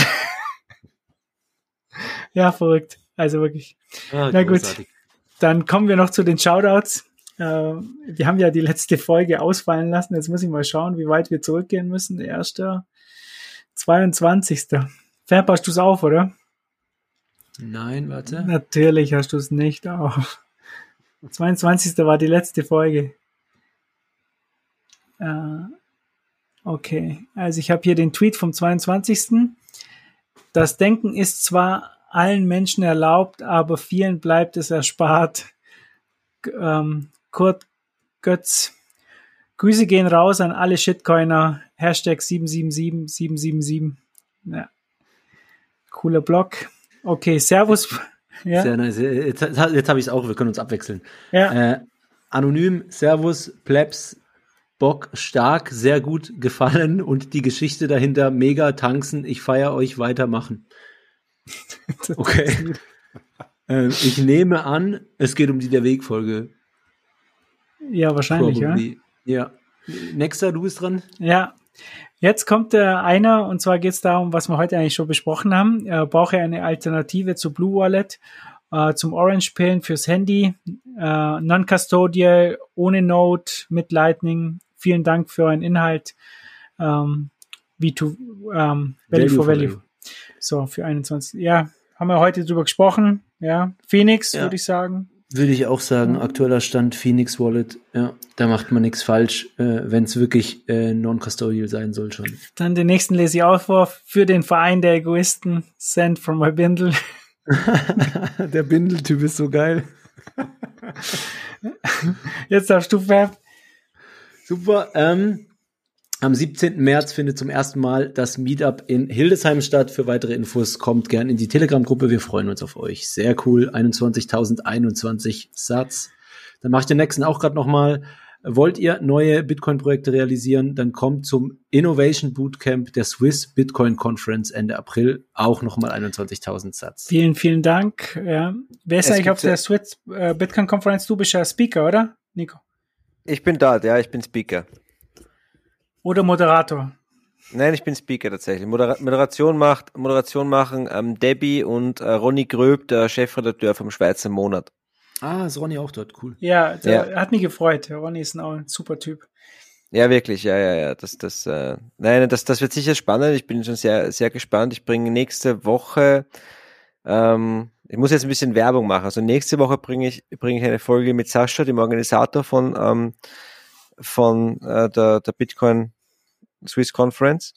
ja, verrückt. Also wirklich. Ah, Na gut. Dann kommen wir noch zu den Shoutouts. Äh, wir haben ja die letzte Folge ausfallen lassen. Jetzt muss ich mal schauen, wie weit wir zurückgehen müssen. Der erste 22. Fab, hast du es auf, oder? Nein, warte. Natürlich hast du es nicht auf. 22. war die letzte Folge. Äh, okay, also ich habe hier den Tweet vom 22. Das Denken ist zwar allen Menschen erlaubt, aber vielen bleibt es erspart. Ähm, Kurt Götz. Grüße gehen raus an alle Shitcoiner. Hashtag 777 777. Ja. Cooler Blog. Okay, Servus. Ja. Sehr nice. Jetzt, jetzt habe ich es auch, wir können uns abwechseln. Ja. Äh, anonym, Servus, Plebs, Bock stark, sehr gut gefallen und die Geschichte dahinter mega tanzen. Ich feiere euch weitermachen. Okay. äh, ich nehme an, es geht um die der Wegfolge. Ja, wahrscheinlich, Probably. ja. Ja. Nächster, du bist dran. Ja. Jetzt kommt äh, einer, und zwar geht es darum, was wir heute eigentlich schon besprochen haben. Er brauche eine Alternative zu Blue Wallet, äh, zum Orange Pillen fürs Handy, äh, Non-Custodial, ohne Node, mit Lightning. Vielen Dank für euren Inhalt. Ähm, V2, ähm, Value, Value for Value. So, für 21. Ja, haben wir heute drüber gesprochen. Ja, Phoenix, ja. würde ich sagen. Würde ich auch sagen, aktueller Stand Phoenix Wallet, ja, da macht man nichts falsch, äh, wenn es wirklich äh, non-custodial sein soll schon. Dann den nächsten lese ich auch vor, für den Verein der Egoisten, Send from my Bindel. der Bindeltyp ist so geil. Jetzt darfst du, Fab. Super, ähm, am 17. März findet zum ersten Mal das Meetup in Hildesheim statt. Für weitere Infos kommt gern in die Telegram-Gruppe. Wir freuen uns auf euch. Sehr cool. 21.021 Satz. Dann mache ich den nächsten auch gerade nochmal. Wollt ihr neue Bitcoin-Projekte realisieren, dann kommt zum Innovation Bootcamp der Swiss Bitcoin Conference Ende April auch nochmal 21.000 Satz. Vielen, vielen Dank. Ja. Wer ist es eigentlich auf der Swiss äh, Bitcoin Conference? Du bist ja Speaker, oder, Nico? Ich bin da, ja, ich bin Speaker. Oder Moderator? Nein, ich bin Speaker tatsächlich. Modera Moderation macht, Moderation machen ähm, Debbie und äh, Ronny Gröb, der Chefredakteur vom Schweizer Monat. Ah, ist Ronny auch dort, cool. Ja, der ja. hat mich gefreut. Ronny ist ein, ein super Typ. Ja, wirklich, ja, ja, ja. Das, das, äh, nein, das, das wird sicher spannend. Ich bin schon sehr, sehr gespannt. Ich bringe nächste Woche, ähm, ich muss jetzt ein bisschen Werbung machen. Also nächste Woche bringe ich, bringe ich eine Folge mit Sascha, dem Organisator von ähm, von äh, der, der Bitcoin Swiss Conference.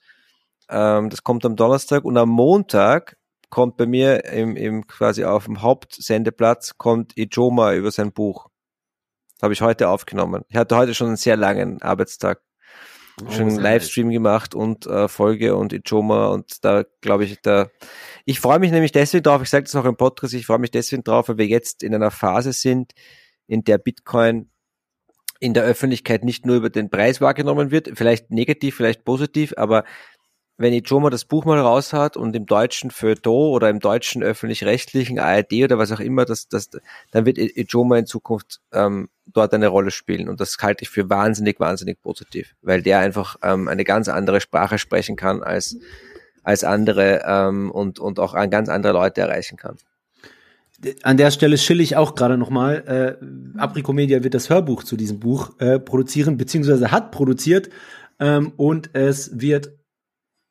Ähm, das kommt am Donnerstag und am Montag kommt bei mir im, im quasi auf dem Hauptsendeplatz kommt Ijoma über sein Buch. Habe ich heute aufgenommen. Ich hatte heute schon einen sehr langen Arbeitstag. Oh, schon einen Livestream nice. gemacht und äh, Folge und Ijoma und da glaube ich, da ich freue mich nämlich deswegen drauf, ich sage das auch im Podcast, ich freue mich deswegen drauf, weil wir jetzt in einer Phase sind, in der Bitcoin in der Öffentlichkeit nicht nur über den Preis wahrgenommen wird, vielleicht negativ, vielleicht positiv, aber wenn Ijoma das Buch mal raushaut und im deutschen Feuilleton oder im deutschen öffentlich-rechtlichen ARD oder was auch immer, das, das, dann wird Ijoma in Zukunft ähm, dort eine Rolle spielen. Und das halte ich für wahnsinnig, wahnsinnig positiv, weil der einfach ähm, eine ganz andere Sprache sprechen kann als, als andere ähm, und, und auch an ganz andere Leute erreichen kann. An der Stelle schill ich auch gerade nochmal. Äh, Apricomedia wird das Hörbuch zu diesem Buch äh, produzieren, beziehungsweise hat produziert. Ähm, und es wird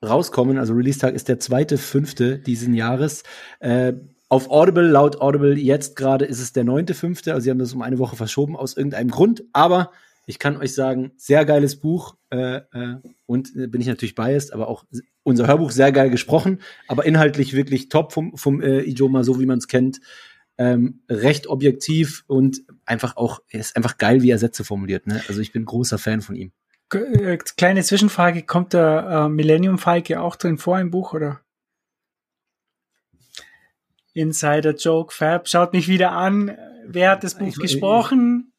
rauskommen. Also Release-Tag ist der zweite, fünfte diesen Jahres. Äh, auf Audible, laut Audible jetzt gerade ist es der neunte, fünfte. Also sie haben das um eine Woche verschoben aus irgendeinem Grund. Aber ich kann euch sagen, sehr geiles Buch. Äh, äh, und äh, bin ich natürlich biased, aber auch unser Hörbuch sehr geil gesprochen. Aber inhaltlich wirklich top vom, vom äh, Ijoma, so wie man es kennt. Ähm, recht objektiv und einfach auch, er ist einfach geil, wie er Sätze formuliert. Ne? Also ich bin großer Fan von ihm. Äh, kleine Zwischenfrage, kommt der äh, Millennium Falke auch drin vor im Buch, oder? Insider Joke, Fab, schaut mich wieder an. Wer hat das Buch ich, gesprochen?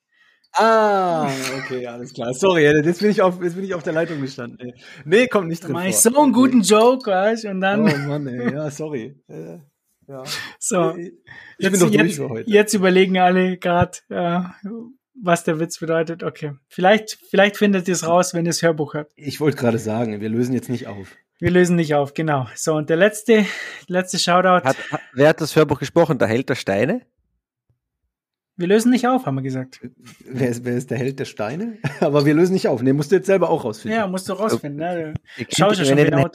Ah, okay, alles klar. Sorry, jetzt bin ich auf, jetzt bin ich auf der Leitung gestanden. Nee, kommt nicht drin. Mach ich so einen guten Joke, weißt und dann. Oh Mann, ey, ja, sorry. Ja. So, ich jetzt, bin doch durch für heute. Jetzt überlegen alle gerade, äh, was der Witz bedeutet. Okay. Vielleicht, vielleicht findet ihr es raus, wenn ihr das Hörbuch hört. Ich wollte gerade sagen, wir lösen jetzt nicht auf. Wir lösen nicht auf, genau. So, und der letzte, letzte Shoutout. Hat, hat, wer hat das Hörbuch gesprochen? Der Held der Steine? Wir lösen nicht auf, haben wir gesagt. Wer ist, wer ist der Held der Steine? Aber wir lösen nicht auf. Ne, musst du jetzt selber auch rausfinden. Ja, musst du rausfinden. Ne? Schau schon wieder.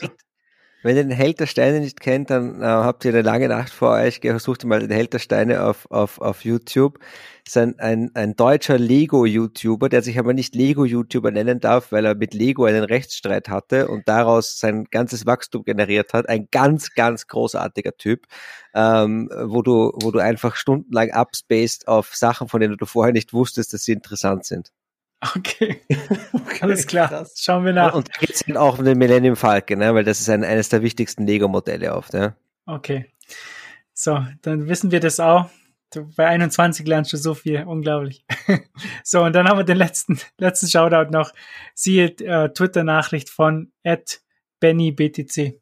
Wenn ihr den Held der Steine nicht kennt, dann äh, habt ihr eine lange Nacht vor euch. Sucht mal den Held der Steine auf, auf, auf YouTube. Das ist ein, ein, ein deutscher Lego-YouTuber, der sich aber nicht Lego-YouTuber nennen darf, weil er mit Lego einen Rechtsstreit hatte und daraus sein ganzes Wachstum generiert hat. Ein ganz, ganz großartiger Typ, ähm, wo, du, wo du einfach stundenlang upspaced auf Sachen, von denen du vorher nicht wusstest, dass sie interessant sind. Okay. okay. Alles klar. Krass. Schauen wir nach. Und da geht es dann auch um den Millennium Falcon, ne? weil das ist ein, eines der wichtigsten Lego-Modelle oft. Ja? Okay. So, dann wissen wir das auch. Du, bei 21 lernst du so viel, unglaublich. so, und dann haben wir den letzten, letzten Shoutout noch. Siehe äh, Twitter-Nachricht von BennyBTC.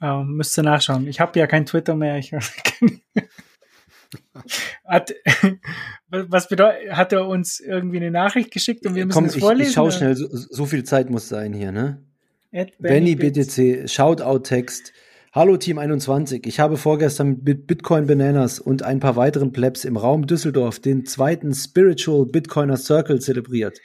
Ähm, müsst ihr nachschauen. Ich habe ja kein Twitter mehr. Ich, Hat, was bedeutet, hat er uns irgendwie eine Nachricht geschickt und wir müssen Komm, es vorlesen? Ich schau schnell, so, so, viel Zeit muss sein hier, ne? Benny BTC, Shoutout-Text. Hallo Team 21, ich habe vorgestern mit Bitcoin Bananas und ein paar weiteren Plebs im Raum Düsseldorf den zweiten Spiritual Bitcoiner Circle zelebriert.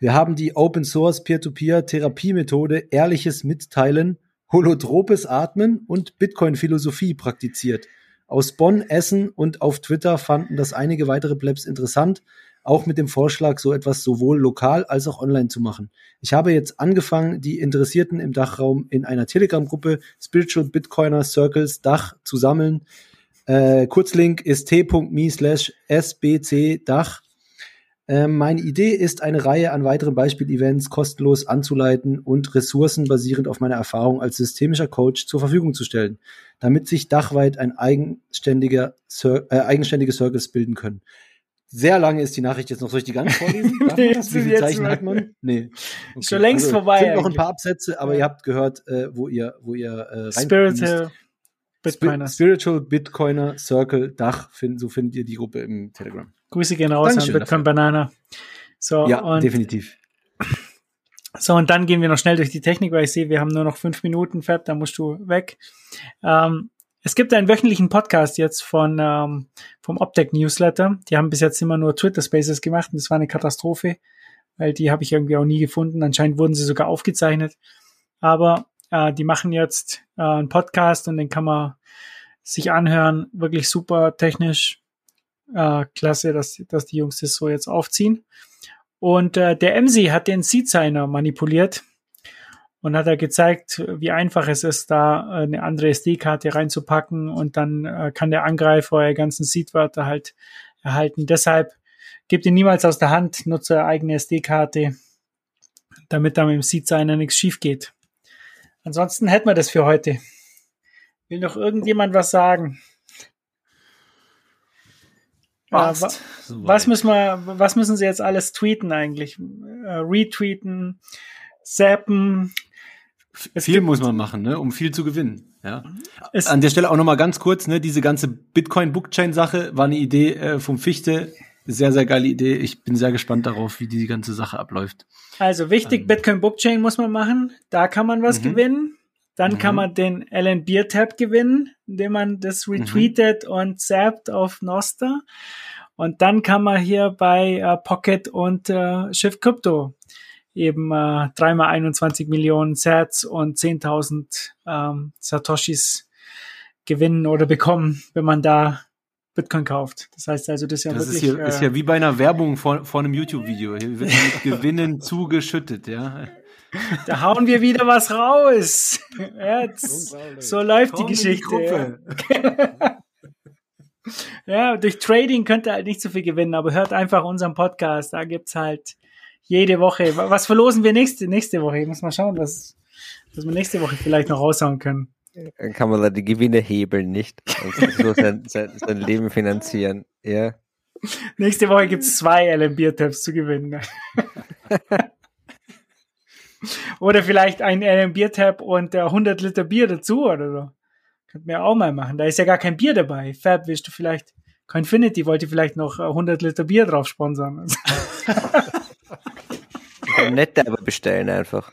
Wir haben die Open Source Peer-to-Peer Therapiemethode ehrliches Mitteilen, holotropes Atmen und Bitcoin Philosophie praktiziert. Aus Bonn, Essen und auf Twitter fanden das einige weitere Plebs interessant, auch mit dem Vorschlag, so etwas sowohl lokal als auch online zu machen. Ich habe jetzt angefangen, die Interessierten im Dachraum in einer Telegram-Gruppe Spiritual Bitcoiner Circles Dach zu sammeln. Äh, Kurzlink ist t.me slash sbcdach. Äh, meine Idee ist, eine Reihe an weiteren Beispiel-Events kostenlos anzuleiten und Ressourcen basierend auf meiner Erfahrung als systemischer Coach zur Verfügung zu stellen damit sich dachweit ein eigenständiger Cir äh, eigenständige Circles bilden können. Sehr lange ist die Nachricht jetzt noch. Soll ich die ganz vorlesen? nee, Wie viele Zeichen hat man? Nee. Okay. Schon längst also, vorbei. Es sind noch ein paar Absätze, aber ihr habt gehört, äh, wo ihr, wo ihr äh, rein Spiritual Bitcoiner. Spiritual Bitcoiner Circle Dach, find, so findet ihr die Gruppe im Telegram. Grüße gehen raus Dankeschön an Bitcoin dafür. Banana. So, ja, definitiv. So, und dann gehen wir noch schnell durch die Technik, weil ich sehe, wir haben nur noch fünf Minuten, Fab, da musst du weg. Ähm, es gibt einen wöchentlichen Podcast jetzt von ähm, vom Optec Newsletter. Die haben bis jetzt immer nur Twitter Spaces gemacht und das war eine Katastrophe, weil die habe ich irgendwie auch nie gefunden. Anscheinend wurden sie sogar aufgezeichnet. Aber äh, die machen jetzt äh, einen Podcast und den kann man sich anhören. Wirklich super technisch. Äh, klasse, dass, dass die Jungs das so jetzt aufziehen. Und äh, der MC hat den Seed-Signer manipuliert und hat er gezeigt, wie einfach es ist, da eine andere SD-Karte reinzupacken und dann äh, kann der Angreifer eure ganzen Seed-Wörter halt erhalten. Deshalb gebt ihn niemals aus der Hand, nutze eure eigene SD-Karte, damit da mit dem Seed-Signer nichts schief geht. Ansonsten hätten wir das für heute. Will noch irgendjemand was sagen? Passt. Ja, was müssen wir, was müssen sie jetzt alles tweeten eigentlich? Äh, retweeten, zappen, Es viel muss man machen, ne, um viel zu gewinnen. Ja. Es An der Stelle auch noch mal ganz kurz, ne, diese ganze Bitcoin-Bookchain-Sache war eine Idee äh, vom Fichte. Sehr, sehr geile Idee. Ich bin sehr gespannt darauf, wie die ganze Sache abläuft. Also wichtig, ähm. Bitcoin-Bookchain muss man machen. Da kann man was mhm. gewinnen. Dann mhm. kann man den Alan Beer Tab gewinnen, indem man das mhm. retweetet mhm. und zappt auf Noster. Und dann kann man hier bei äh, Pocket und äh, Shift Crypto eben äh, dreimal 21 Millionen Sats und 10.000 ähm, Satoshis gewinnen oder bekommen, wenn man da Bitcoin kauft. Das heißt also, das ist ja das wirklich... Ist, hier, äh, ist ja wie bei einer Werbung vor, vor einem YouTube-Video. Hier wird mit Gewinnen zugeschüttet, ja. Da hauen wir wieder was raus. Jetzt, so läuft Komm die Geschichte. Die ja, durch Trading könnt ihr halt nicht so viel gewinnen, aber hört einfach unseren Podcast. Da gibt's halt jede Woche. Was verlosen wir nächste, nächste Woche? Ich muss mal schauen, was, was wir nächste Woche vielleicht noch raushauen können. Dann kann man da die Gewinne hebeln, nicht? Und so sein, sein, sein Leben finanzieren. Ja. Nächste Woche gibt's zwei LM Beer Tabs zu gewinnen. oder vielleicht ein LM Beer Tab und 100 Liter Bier dazu oder so. Könnten wir auch mal machen. Da ist ja gar kein Bier dabei. Fab, willst du vielleicht, Coinfinity wollte vielleicht noch 100 Liter Bier drauf sponsern. Nette aber bestellen einfach.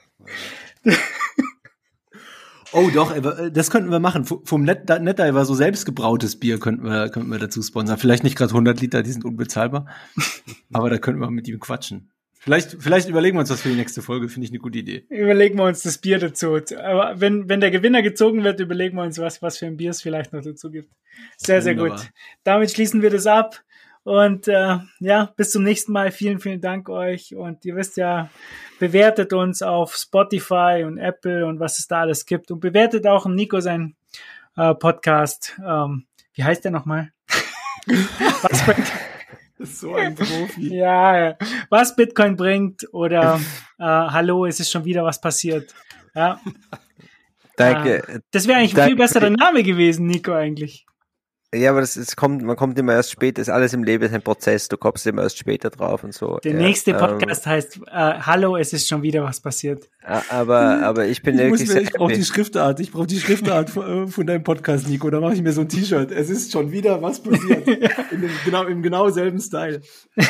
Oh doch, äh, das könnten wir machen. Vom Net Netdiver so selbstgebrautes Bier könnten wir, könnten wir dazu sponsern. Vielleicht nicht gerade 100 Liter, die sind unbezahlbar. aber da könnten wir mit ihm quatschen. Vielleicht, vielleicht überlegen wir uns das für die nächste Folge, finde ich eine gute Idee. Überlegen wir uns das Bier dazu. Aber wenn, wenn der Gewinner gezogen wird, überlegen wir uns, was, was für ein Bier es vielleicht noch dazu gibt. Sehr, sehr Wunderbar. gut. Damit schließen wir das ab. Und äh, ja, bis zum nächsten Mal. Vielen, vielen Dank euch. Und ihr wisst ja, bewertet uns auf Spotify und Apple und was es da alles gibt. Und bewertet auch Nico sein äh, Podcast. Ähm, wie heißt der nochmal? was bringt, so ein Profi. ja, ja, was Bitcoin bringt oder äh, Hallo, es ist schon wieder was passiert. Ja. Danke. Äh, das wäre eigentlich ein viel besserer Name gewesen, Nico, eigentlich. Ja, aber das, das kommt, man kommt immer erst später, ist alles im Leben ist ein Prozess, du kommst immer erst später drauf und so. Der ja, nächste ähm, Podcast ähm, heißt äh, Hallo, es ist schon wieder was passiert. Aber, aber ich bin ich wirklich. Mir, ich brauche die Schriftart, ich brauche die Schriftart von, äh, von, deinem Podcast, Nico. Da mache ich mir so ein T-Shirt. Es ist schon wieder was passiert. In dem, genau, Im genau selben Style.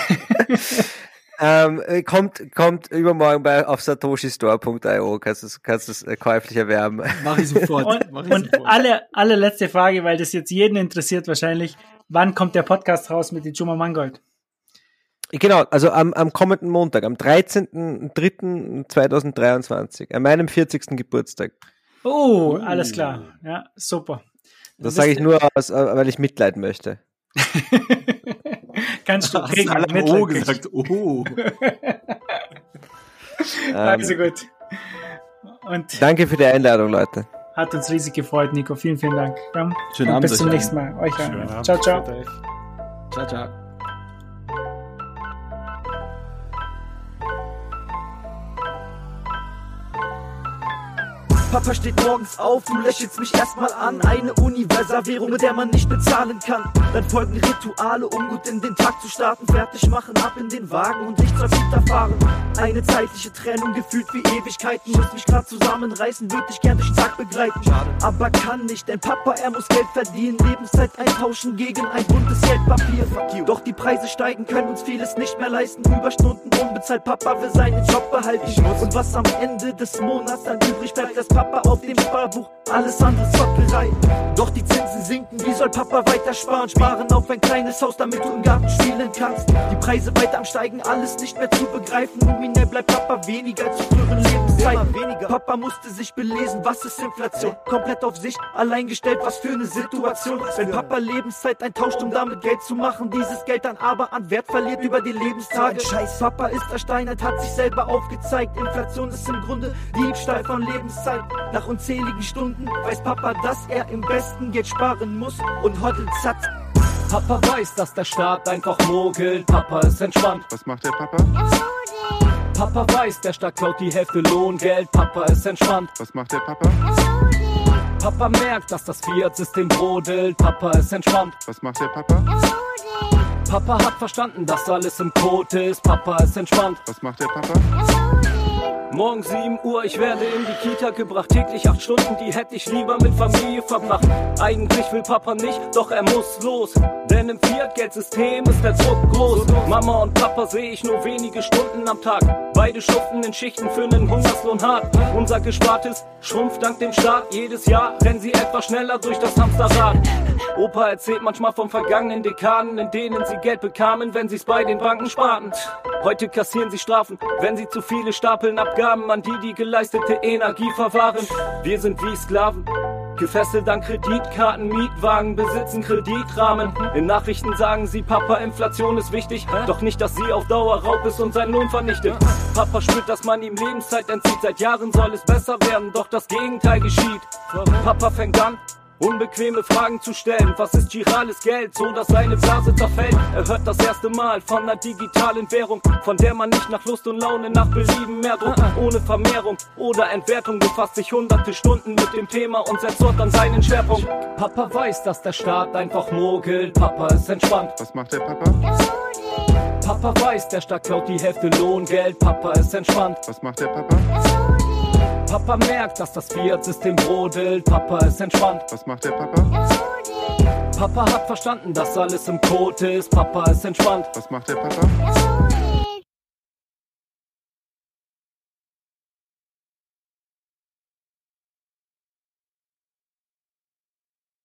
Ähm, äh, kommt, kommt übermorgen bei auf satoshistore.io, kannst du kannst es äh, käuflich erwerben. Mach ich sofort. Und, Mach ich und sofort. alle, alle letzte Frage, weil das jetzt jeden interessiert wahrscheinlich. Wann kommt der Podcast raus mit den Juma Mangold? Genau, also am, am kommenden Montag, am 13.03.2023, an meinem 40. Geburtstag. Oh, alles klar. Ja, super. Das sage ich nur, aus, äh, weil ich Mitleid möchte. Kannst du. Hast alle Oh gesagt. Oh. also gut. Und danke für die Einladung, Leute. Hat uns riesig gefreut, Nico. Vielen, vielen Dank. Schönen Abend. Bis zum nächsten Mal. Euch Ciao, ciao. Ciao, ciao. Papa steht morgens auf, du lächelst mich erstmal an. Eine Universalwährung, mit der man nicht bezahlen kann. Dann folgen Rituale, um gut in den Tag zu starten. Fertig machen, ab in den Wagen und nichts als fahren. Eine zeitliche Trennung, gefühlt wie Ewigkeiten. Muss mich grad zusammenreißen, würde ich gern durch den Tag begleiten. Aber kann nicht, denn Papa, er muss Geld verdienen. Lebenszeit eintauschen gegen ein buntes Geldpapier. Doch die Preise steigen, können uns vieles nicht mehr leisten. Überstunden unbezahlt, Papa will seinen Job behalten. Und was am Ende des Monats dann übrig bleibt, das Papa auf dem Sparbuch, alles andere Zockerei. Doch die Zinsen sinken, wie soll Papa weiter sparen? Sparen auf ein kleines Haus, damit du im Garten spielen kannst. Die Preise weiter am Steigen, alles nicht mehr zu begreifen. Nominell bleibt Papa weniger als zu früheren Lebenszeiten. Papa musste sich belesen, was ist Inflation? Komplett auf sich allein gestellt, was für eine Situation. Wenn Papa Lebenszeit eintauscht, um damit Geld zu machen, dieses Geld dann aber an Wert verliert über die Lebenstage. Scheiß Papa ist ersteinert, hat sich selber aufgezeigt. Inflation ist im Grunde Diebstahl von Lebenszeit. Nach unzähligen Stunden weiß Papa, dass er im besten Geld sparen muss und hoddelt satt. Papa weiß, dass der Staat einfach mogelt. Papa ist entspannt. Was macht der Papa? Papa weiß, der Staat klaut die Hälfte Lohngeld. Papa ist entspannt. Was macht der Papa? Papa merkt, dass das Fiat-System brodelt. Papa ist entspannt. Was macht der Papa? Papa hat verstanden, dass alles im Code ist. Papa ist entspannt. Was macht der Papa? Morgen 7 Uhr, ich werde in die Kita gebracht. Täglich acht Stunden, die hätte ich lieber mit Familie verbracht. Eigentlich will Papa nicht, doch er muss los. Denn im Fiat-Geldsystem ist der Druck groß. Mama und Papa sehe ich nur wenige Stunden am Tag. Beide schuften in Schichten für einen Hungerslohn hart. Unser Gespartes schrumpft dank dem Staat. Jedes Jahr rennen sie etwas schneller durch das Hamsterrad. Opa erzählt manchmal von vergangenen Dekaden, in denen sie Geld bekamen, wenn sie's bei den Banken sparten. Heute kassieren sie Strafen, wenn sie zu viele stapeln Abgaben an die, die geleistete Energie verwahren. Wir sind wie Sklaven. Gefesselt an Kreditkarten, Mietwagen, besitzen Kreditrahmen. In Nachrichten sagen sie, Papa, Inflation ist wichtig. Doch nicht, dass sie auf Dauer Raub ist und seinen Lohn vernichtet. Papa spürt, dass man ihm Lebenszeit entzieht. Seit Jahren soll es besser werden, doch das Gegenteil geschieht. Papa fängt an, Unbequeme Fragen zu stellen. Was ist girales Geld, so dass seine Blase zerfällt? Er hört das erste Mal von einer digitalen Währung, von der man nicht nach Lust und Laune nach Belieben mehr druckt. Ohne Vermehrung oder Entwertung befasst sich hunderte Stunden mit dem Thema und setzt dort an seinen Schwerpunkt. Papa weiß, dass der Staat einfach mogelt. Papa ist entspannt. Was macht der Papa? Papa weiß, der Staat klaut die Hälfte Lohngeld. Papa ist entspannt. Was macht der Papa? Papa merkt, dass das Fiat-System brodelt. Papa ist entspannt. Was macht der Papa? Papa hat verstanden, dass alles im Code ist. Papa ist entspannt. Was macht der Papa?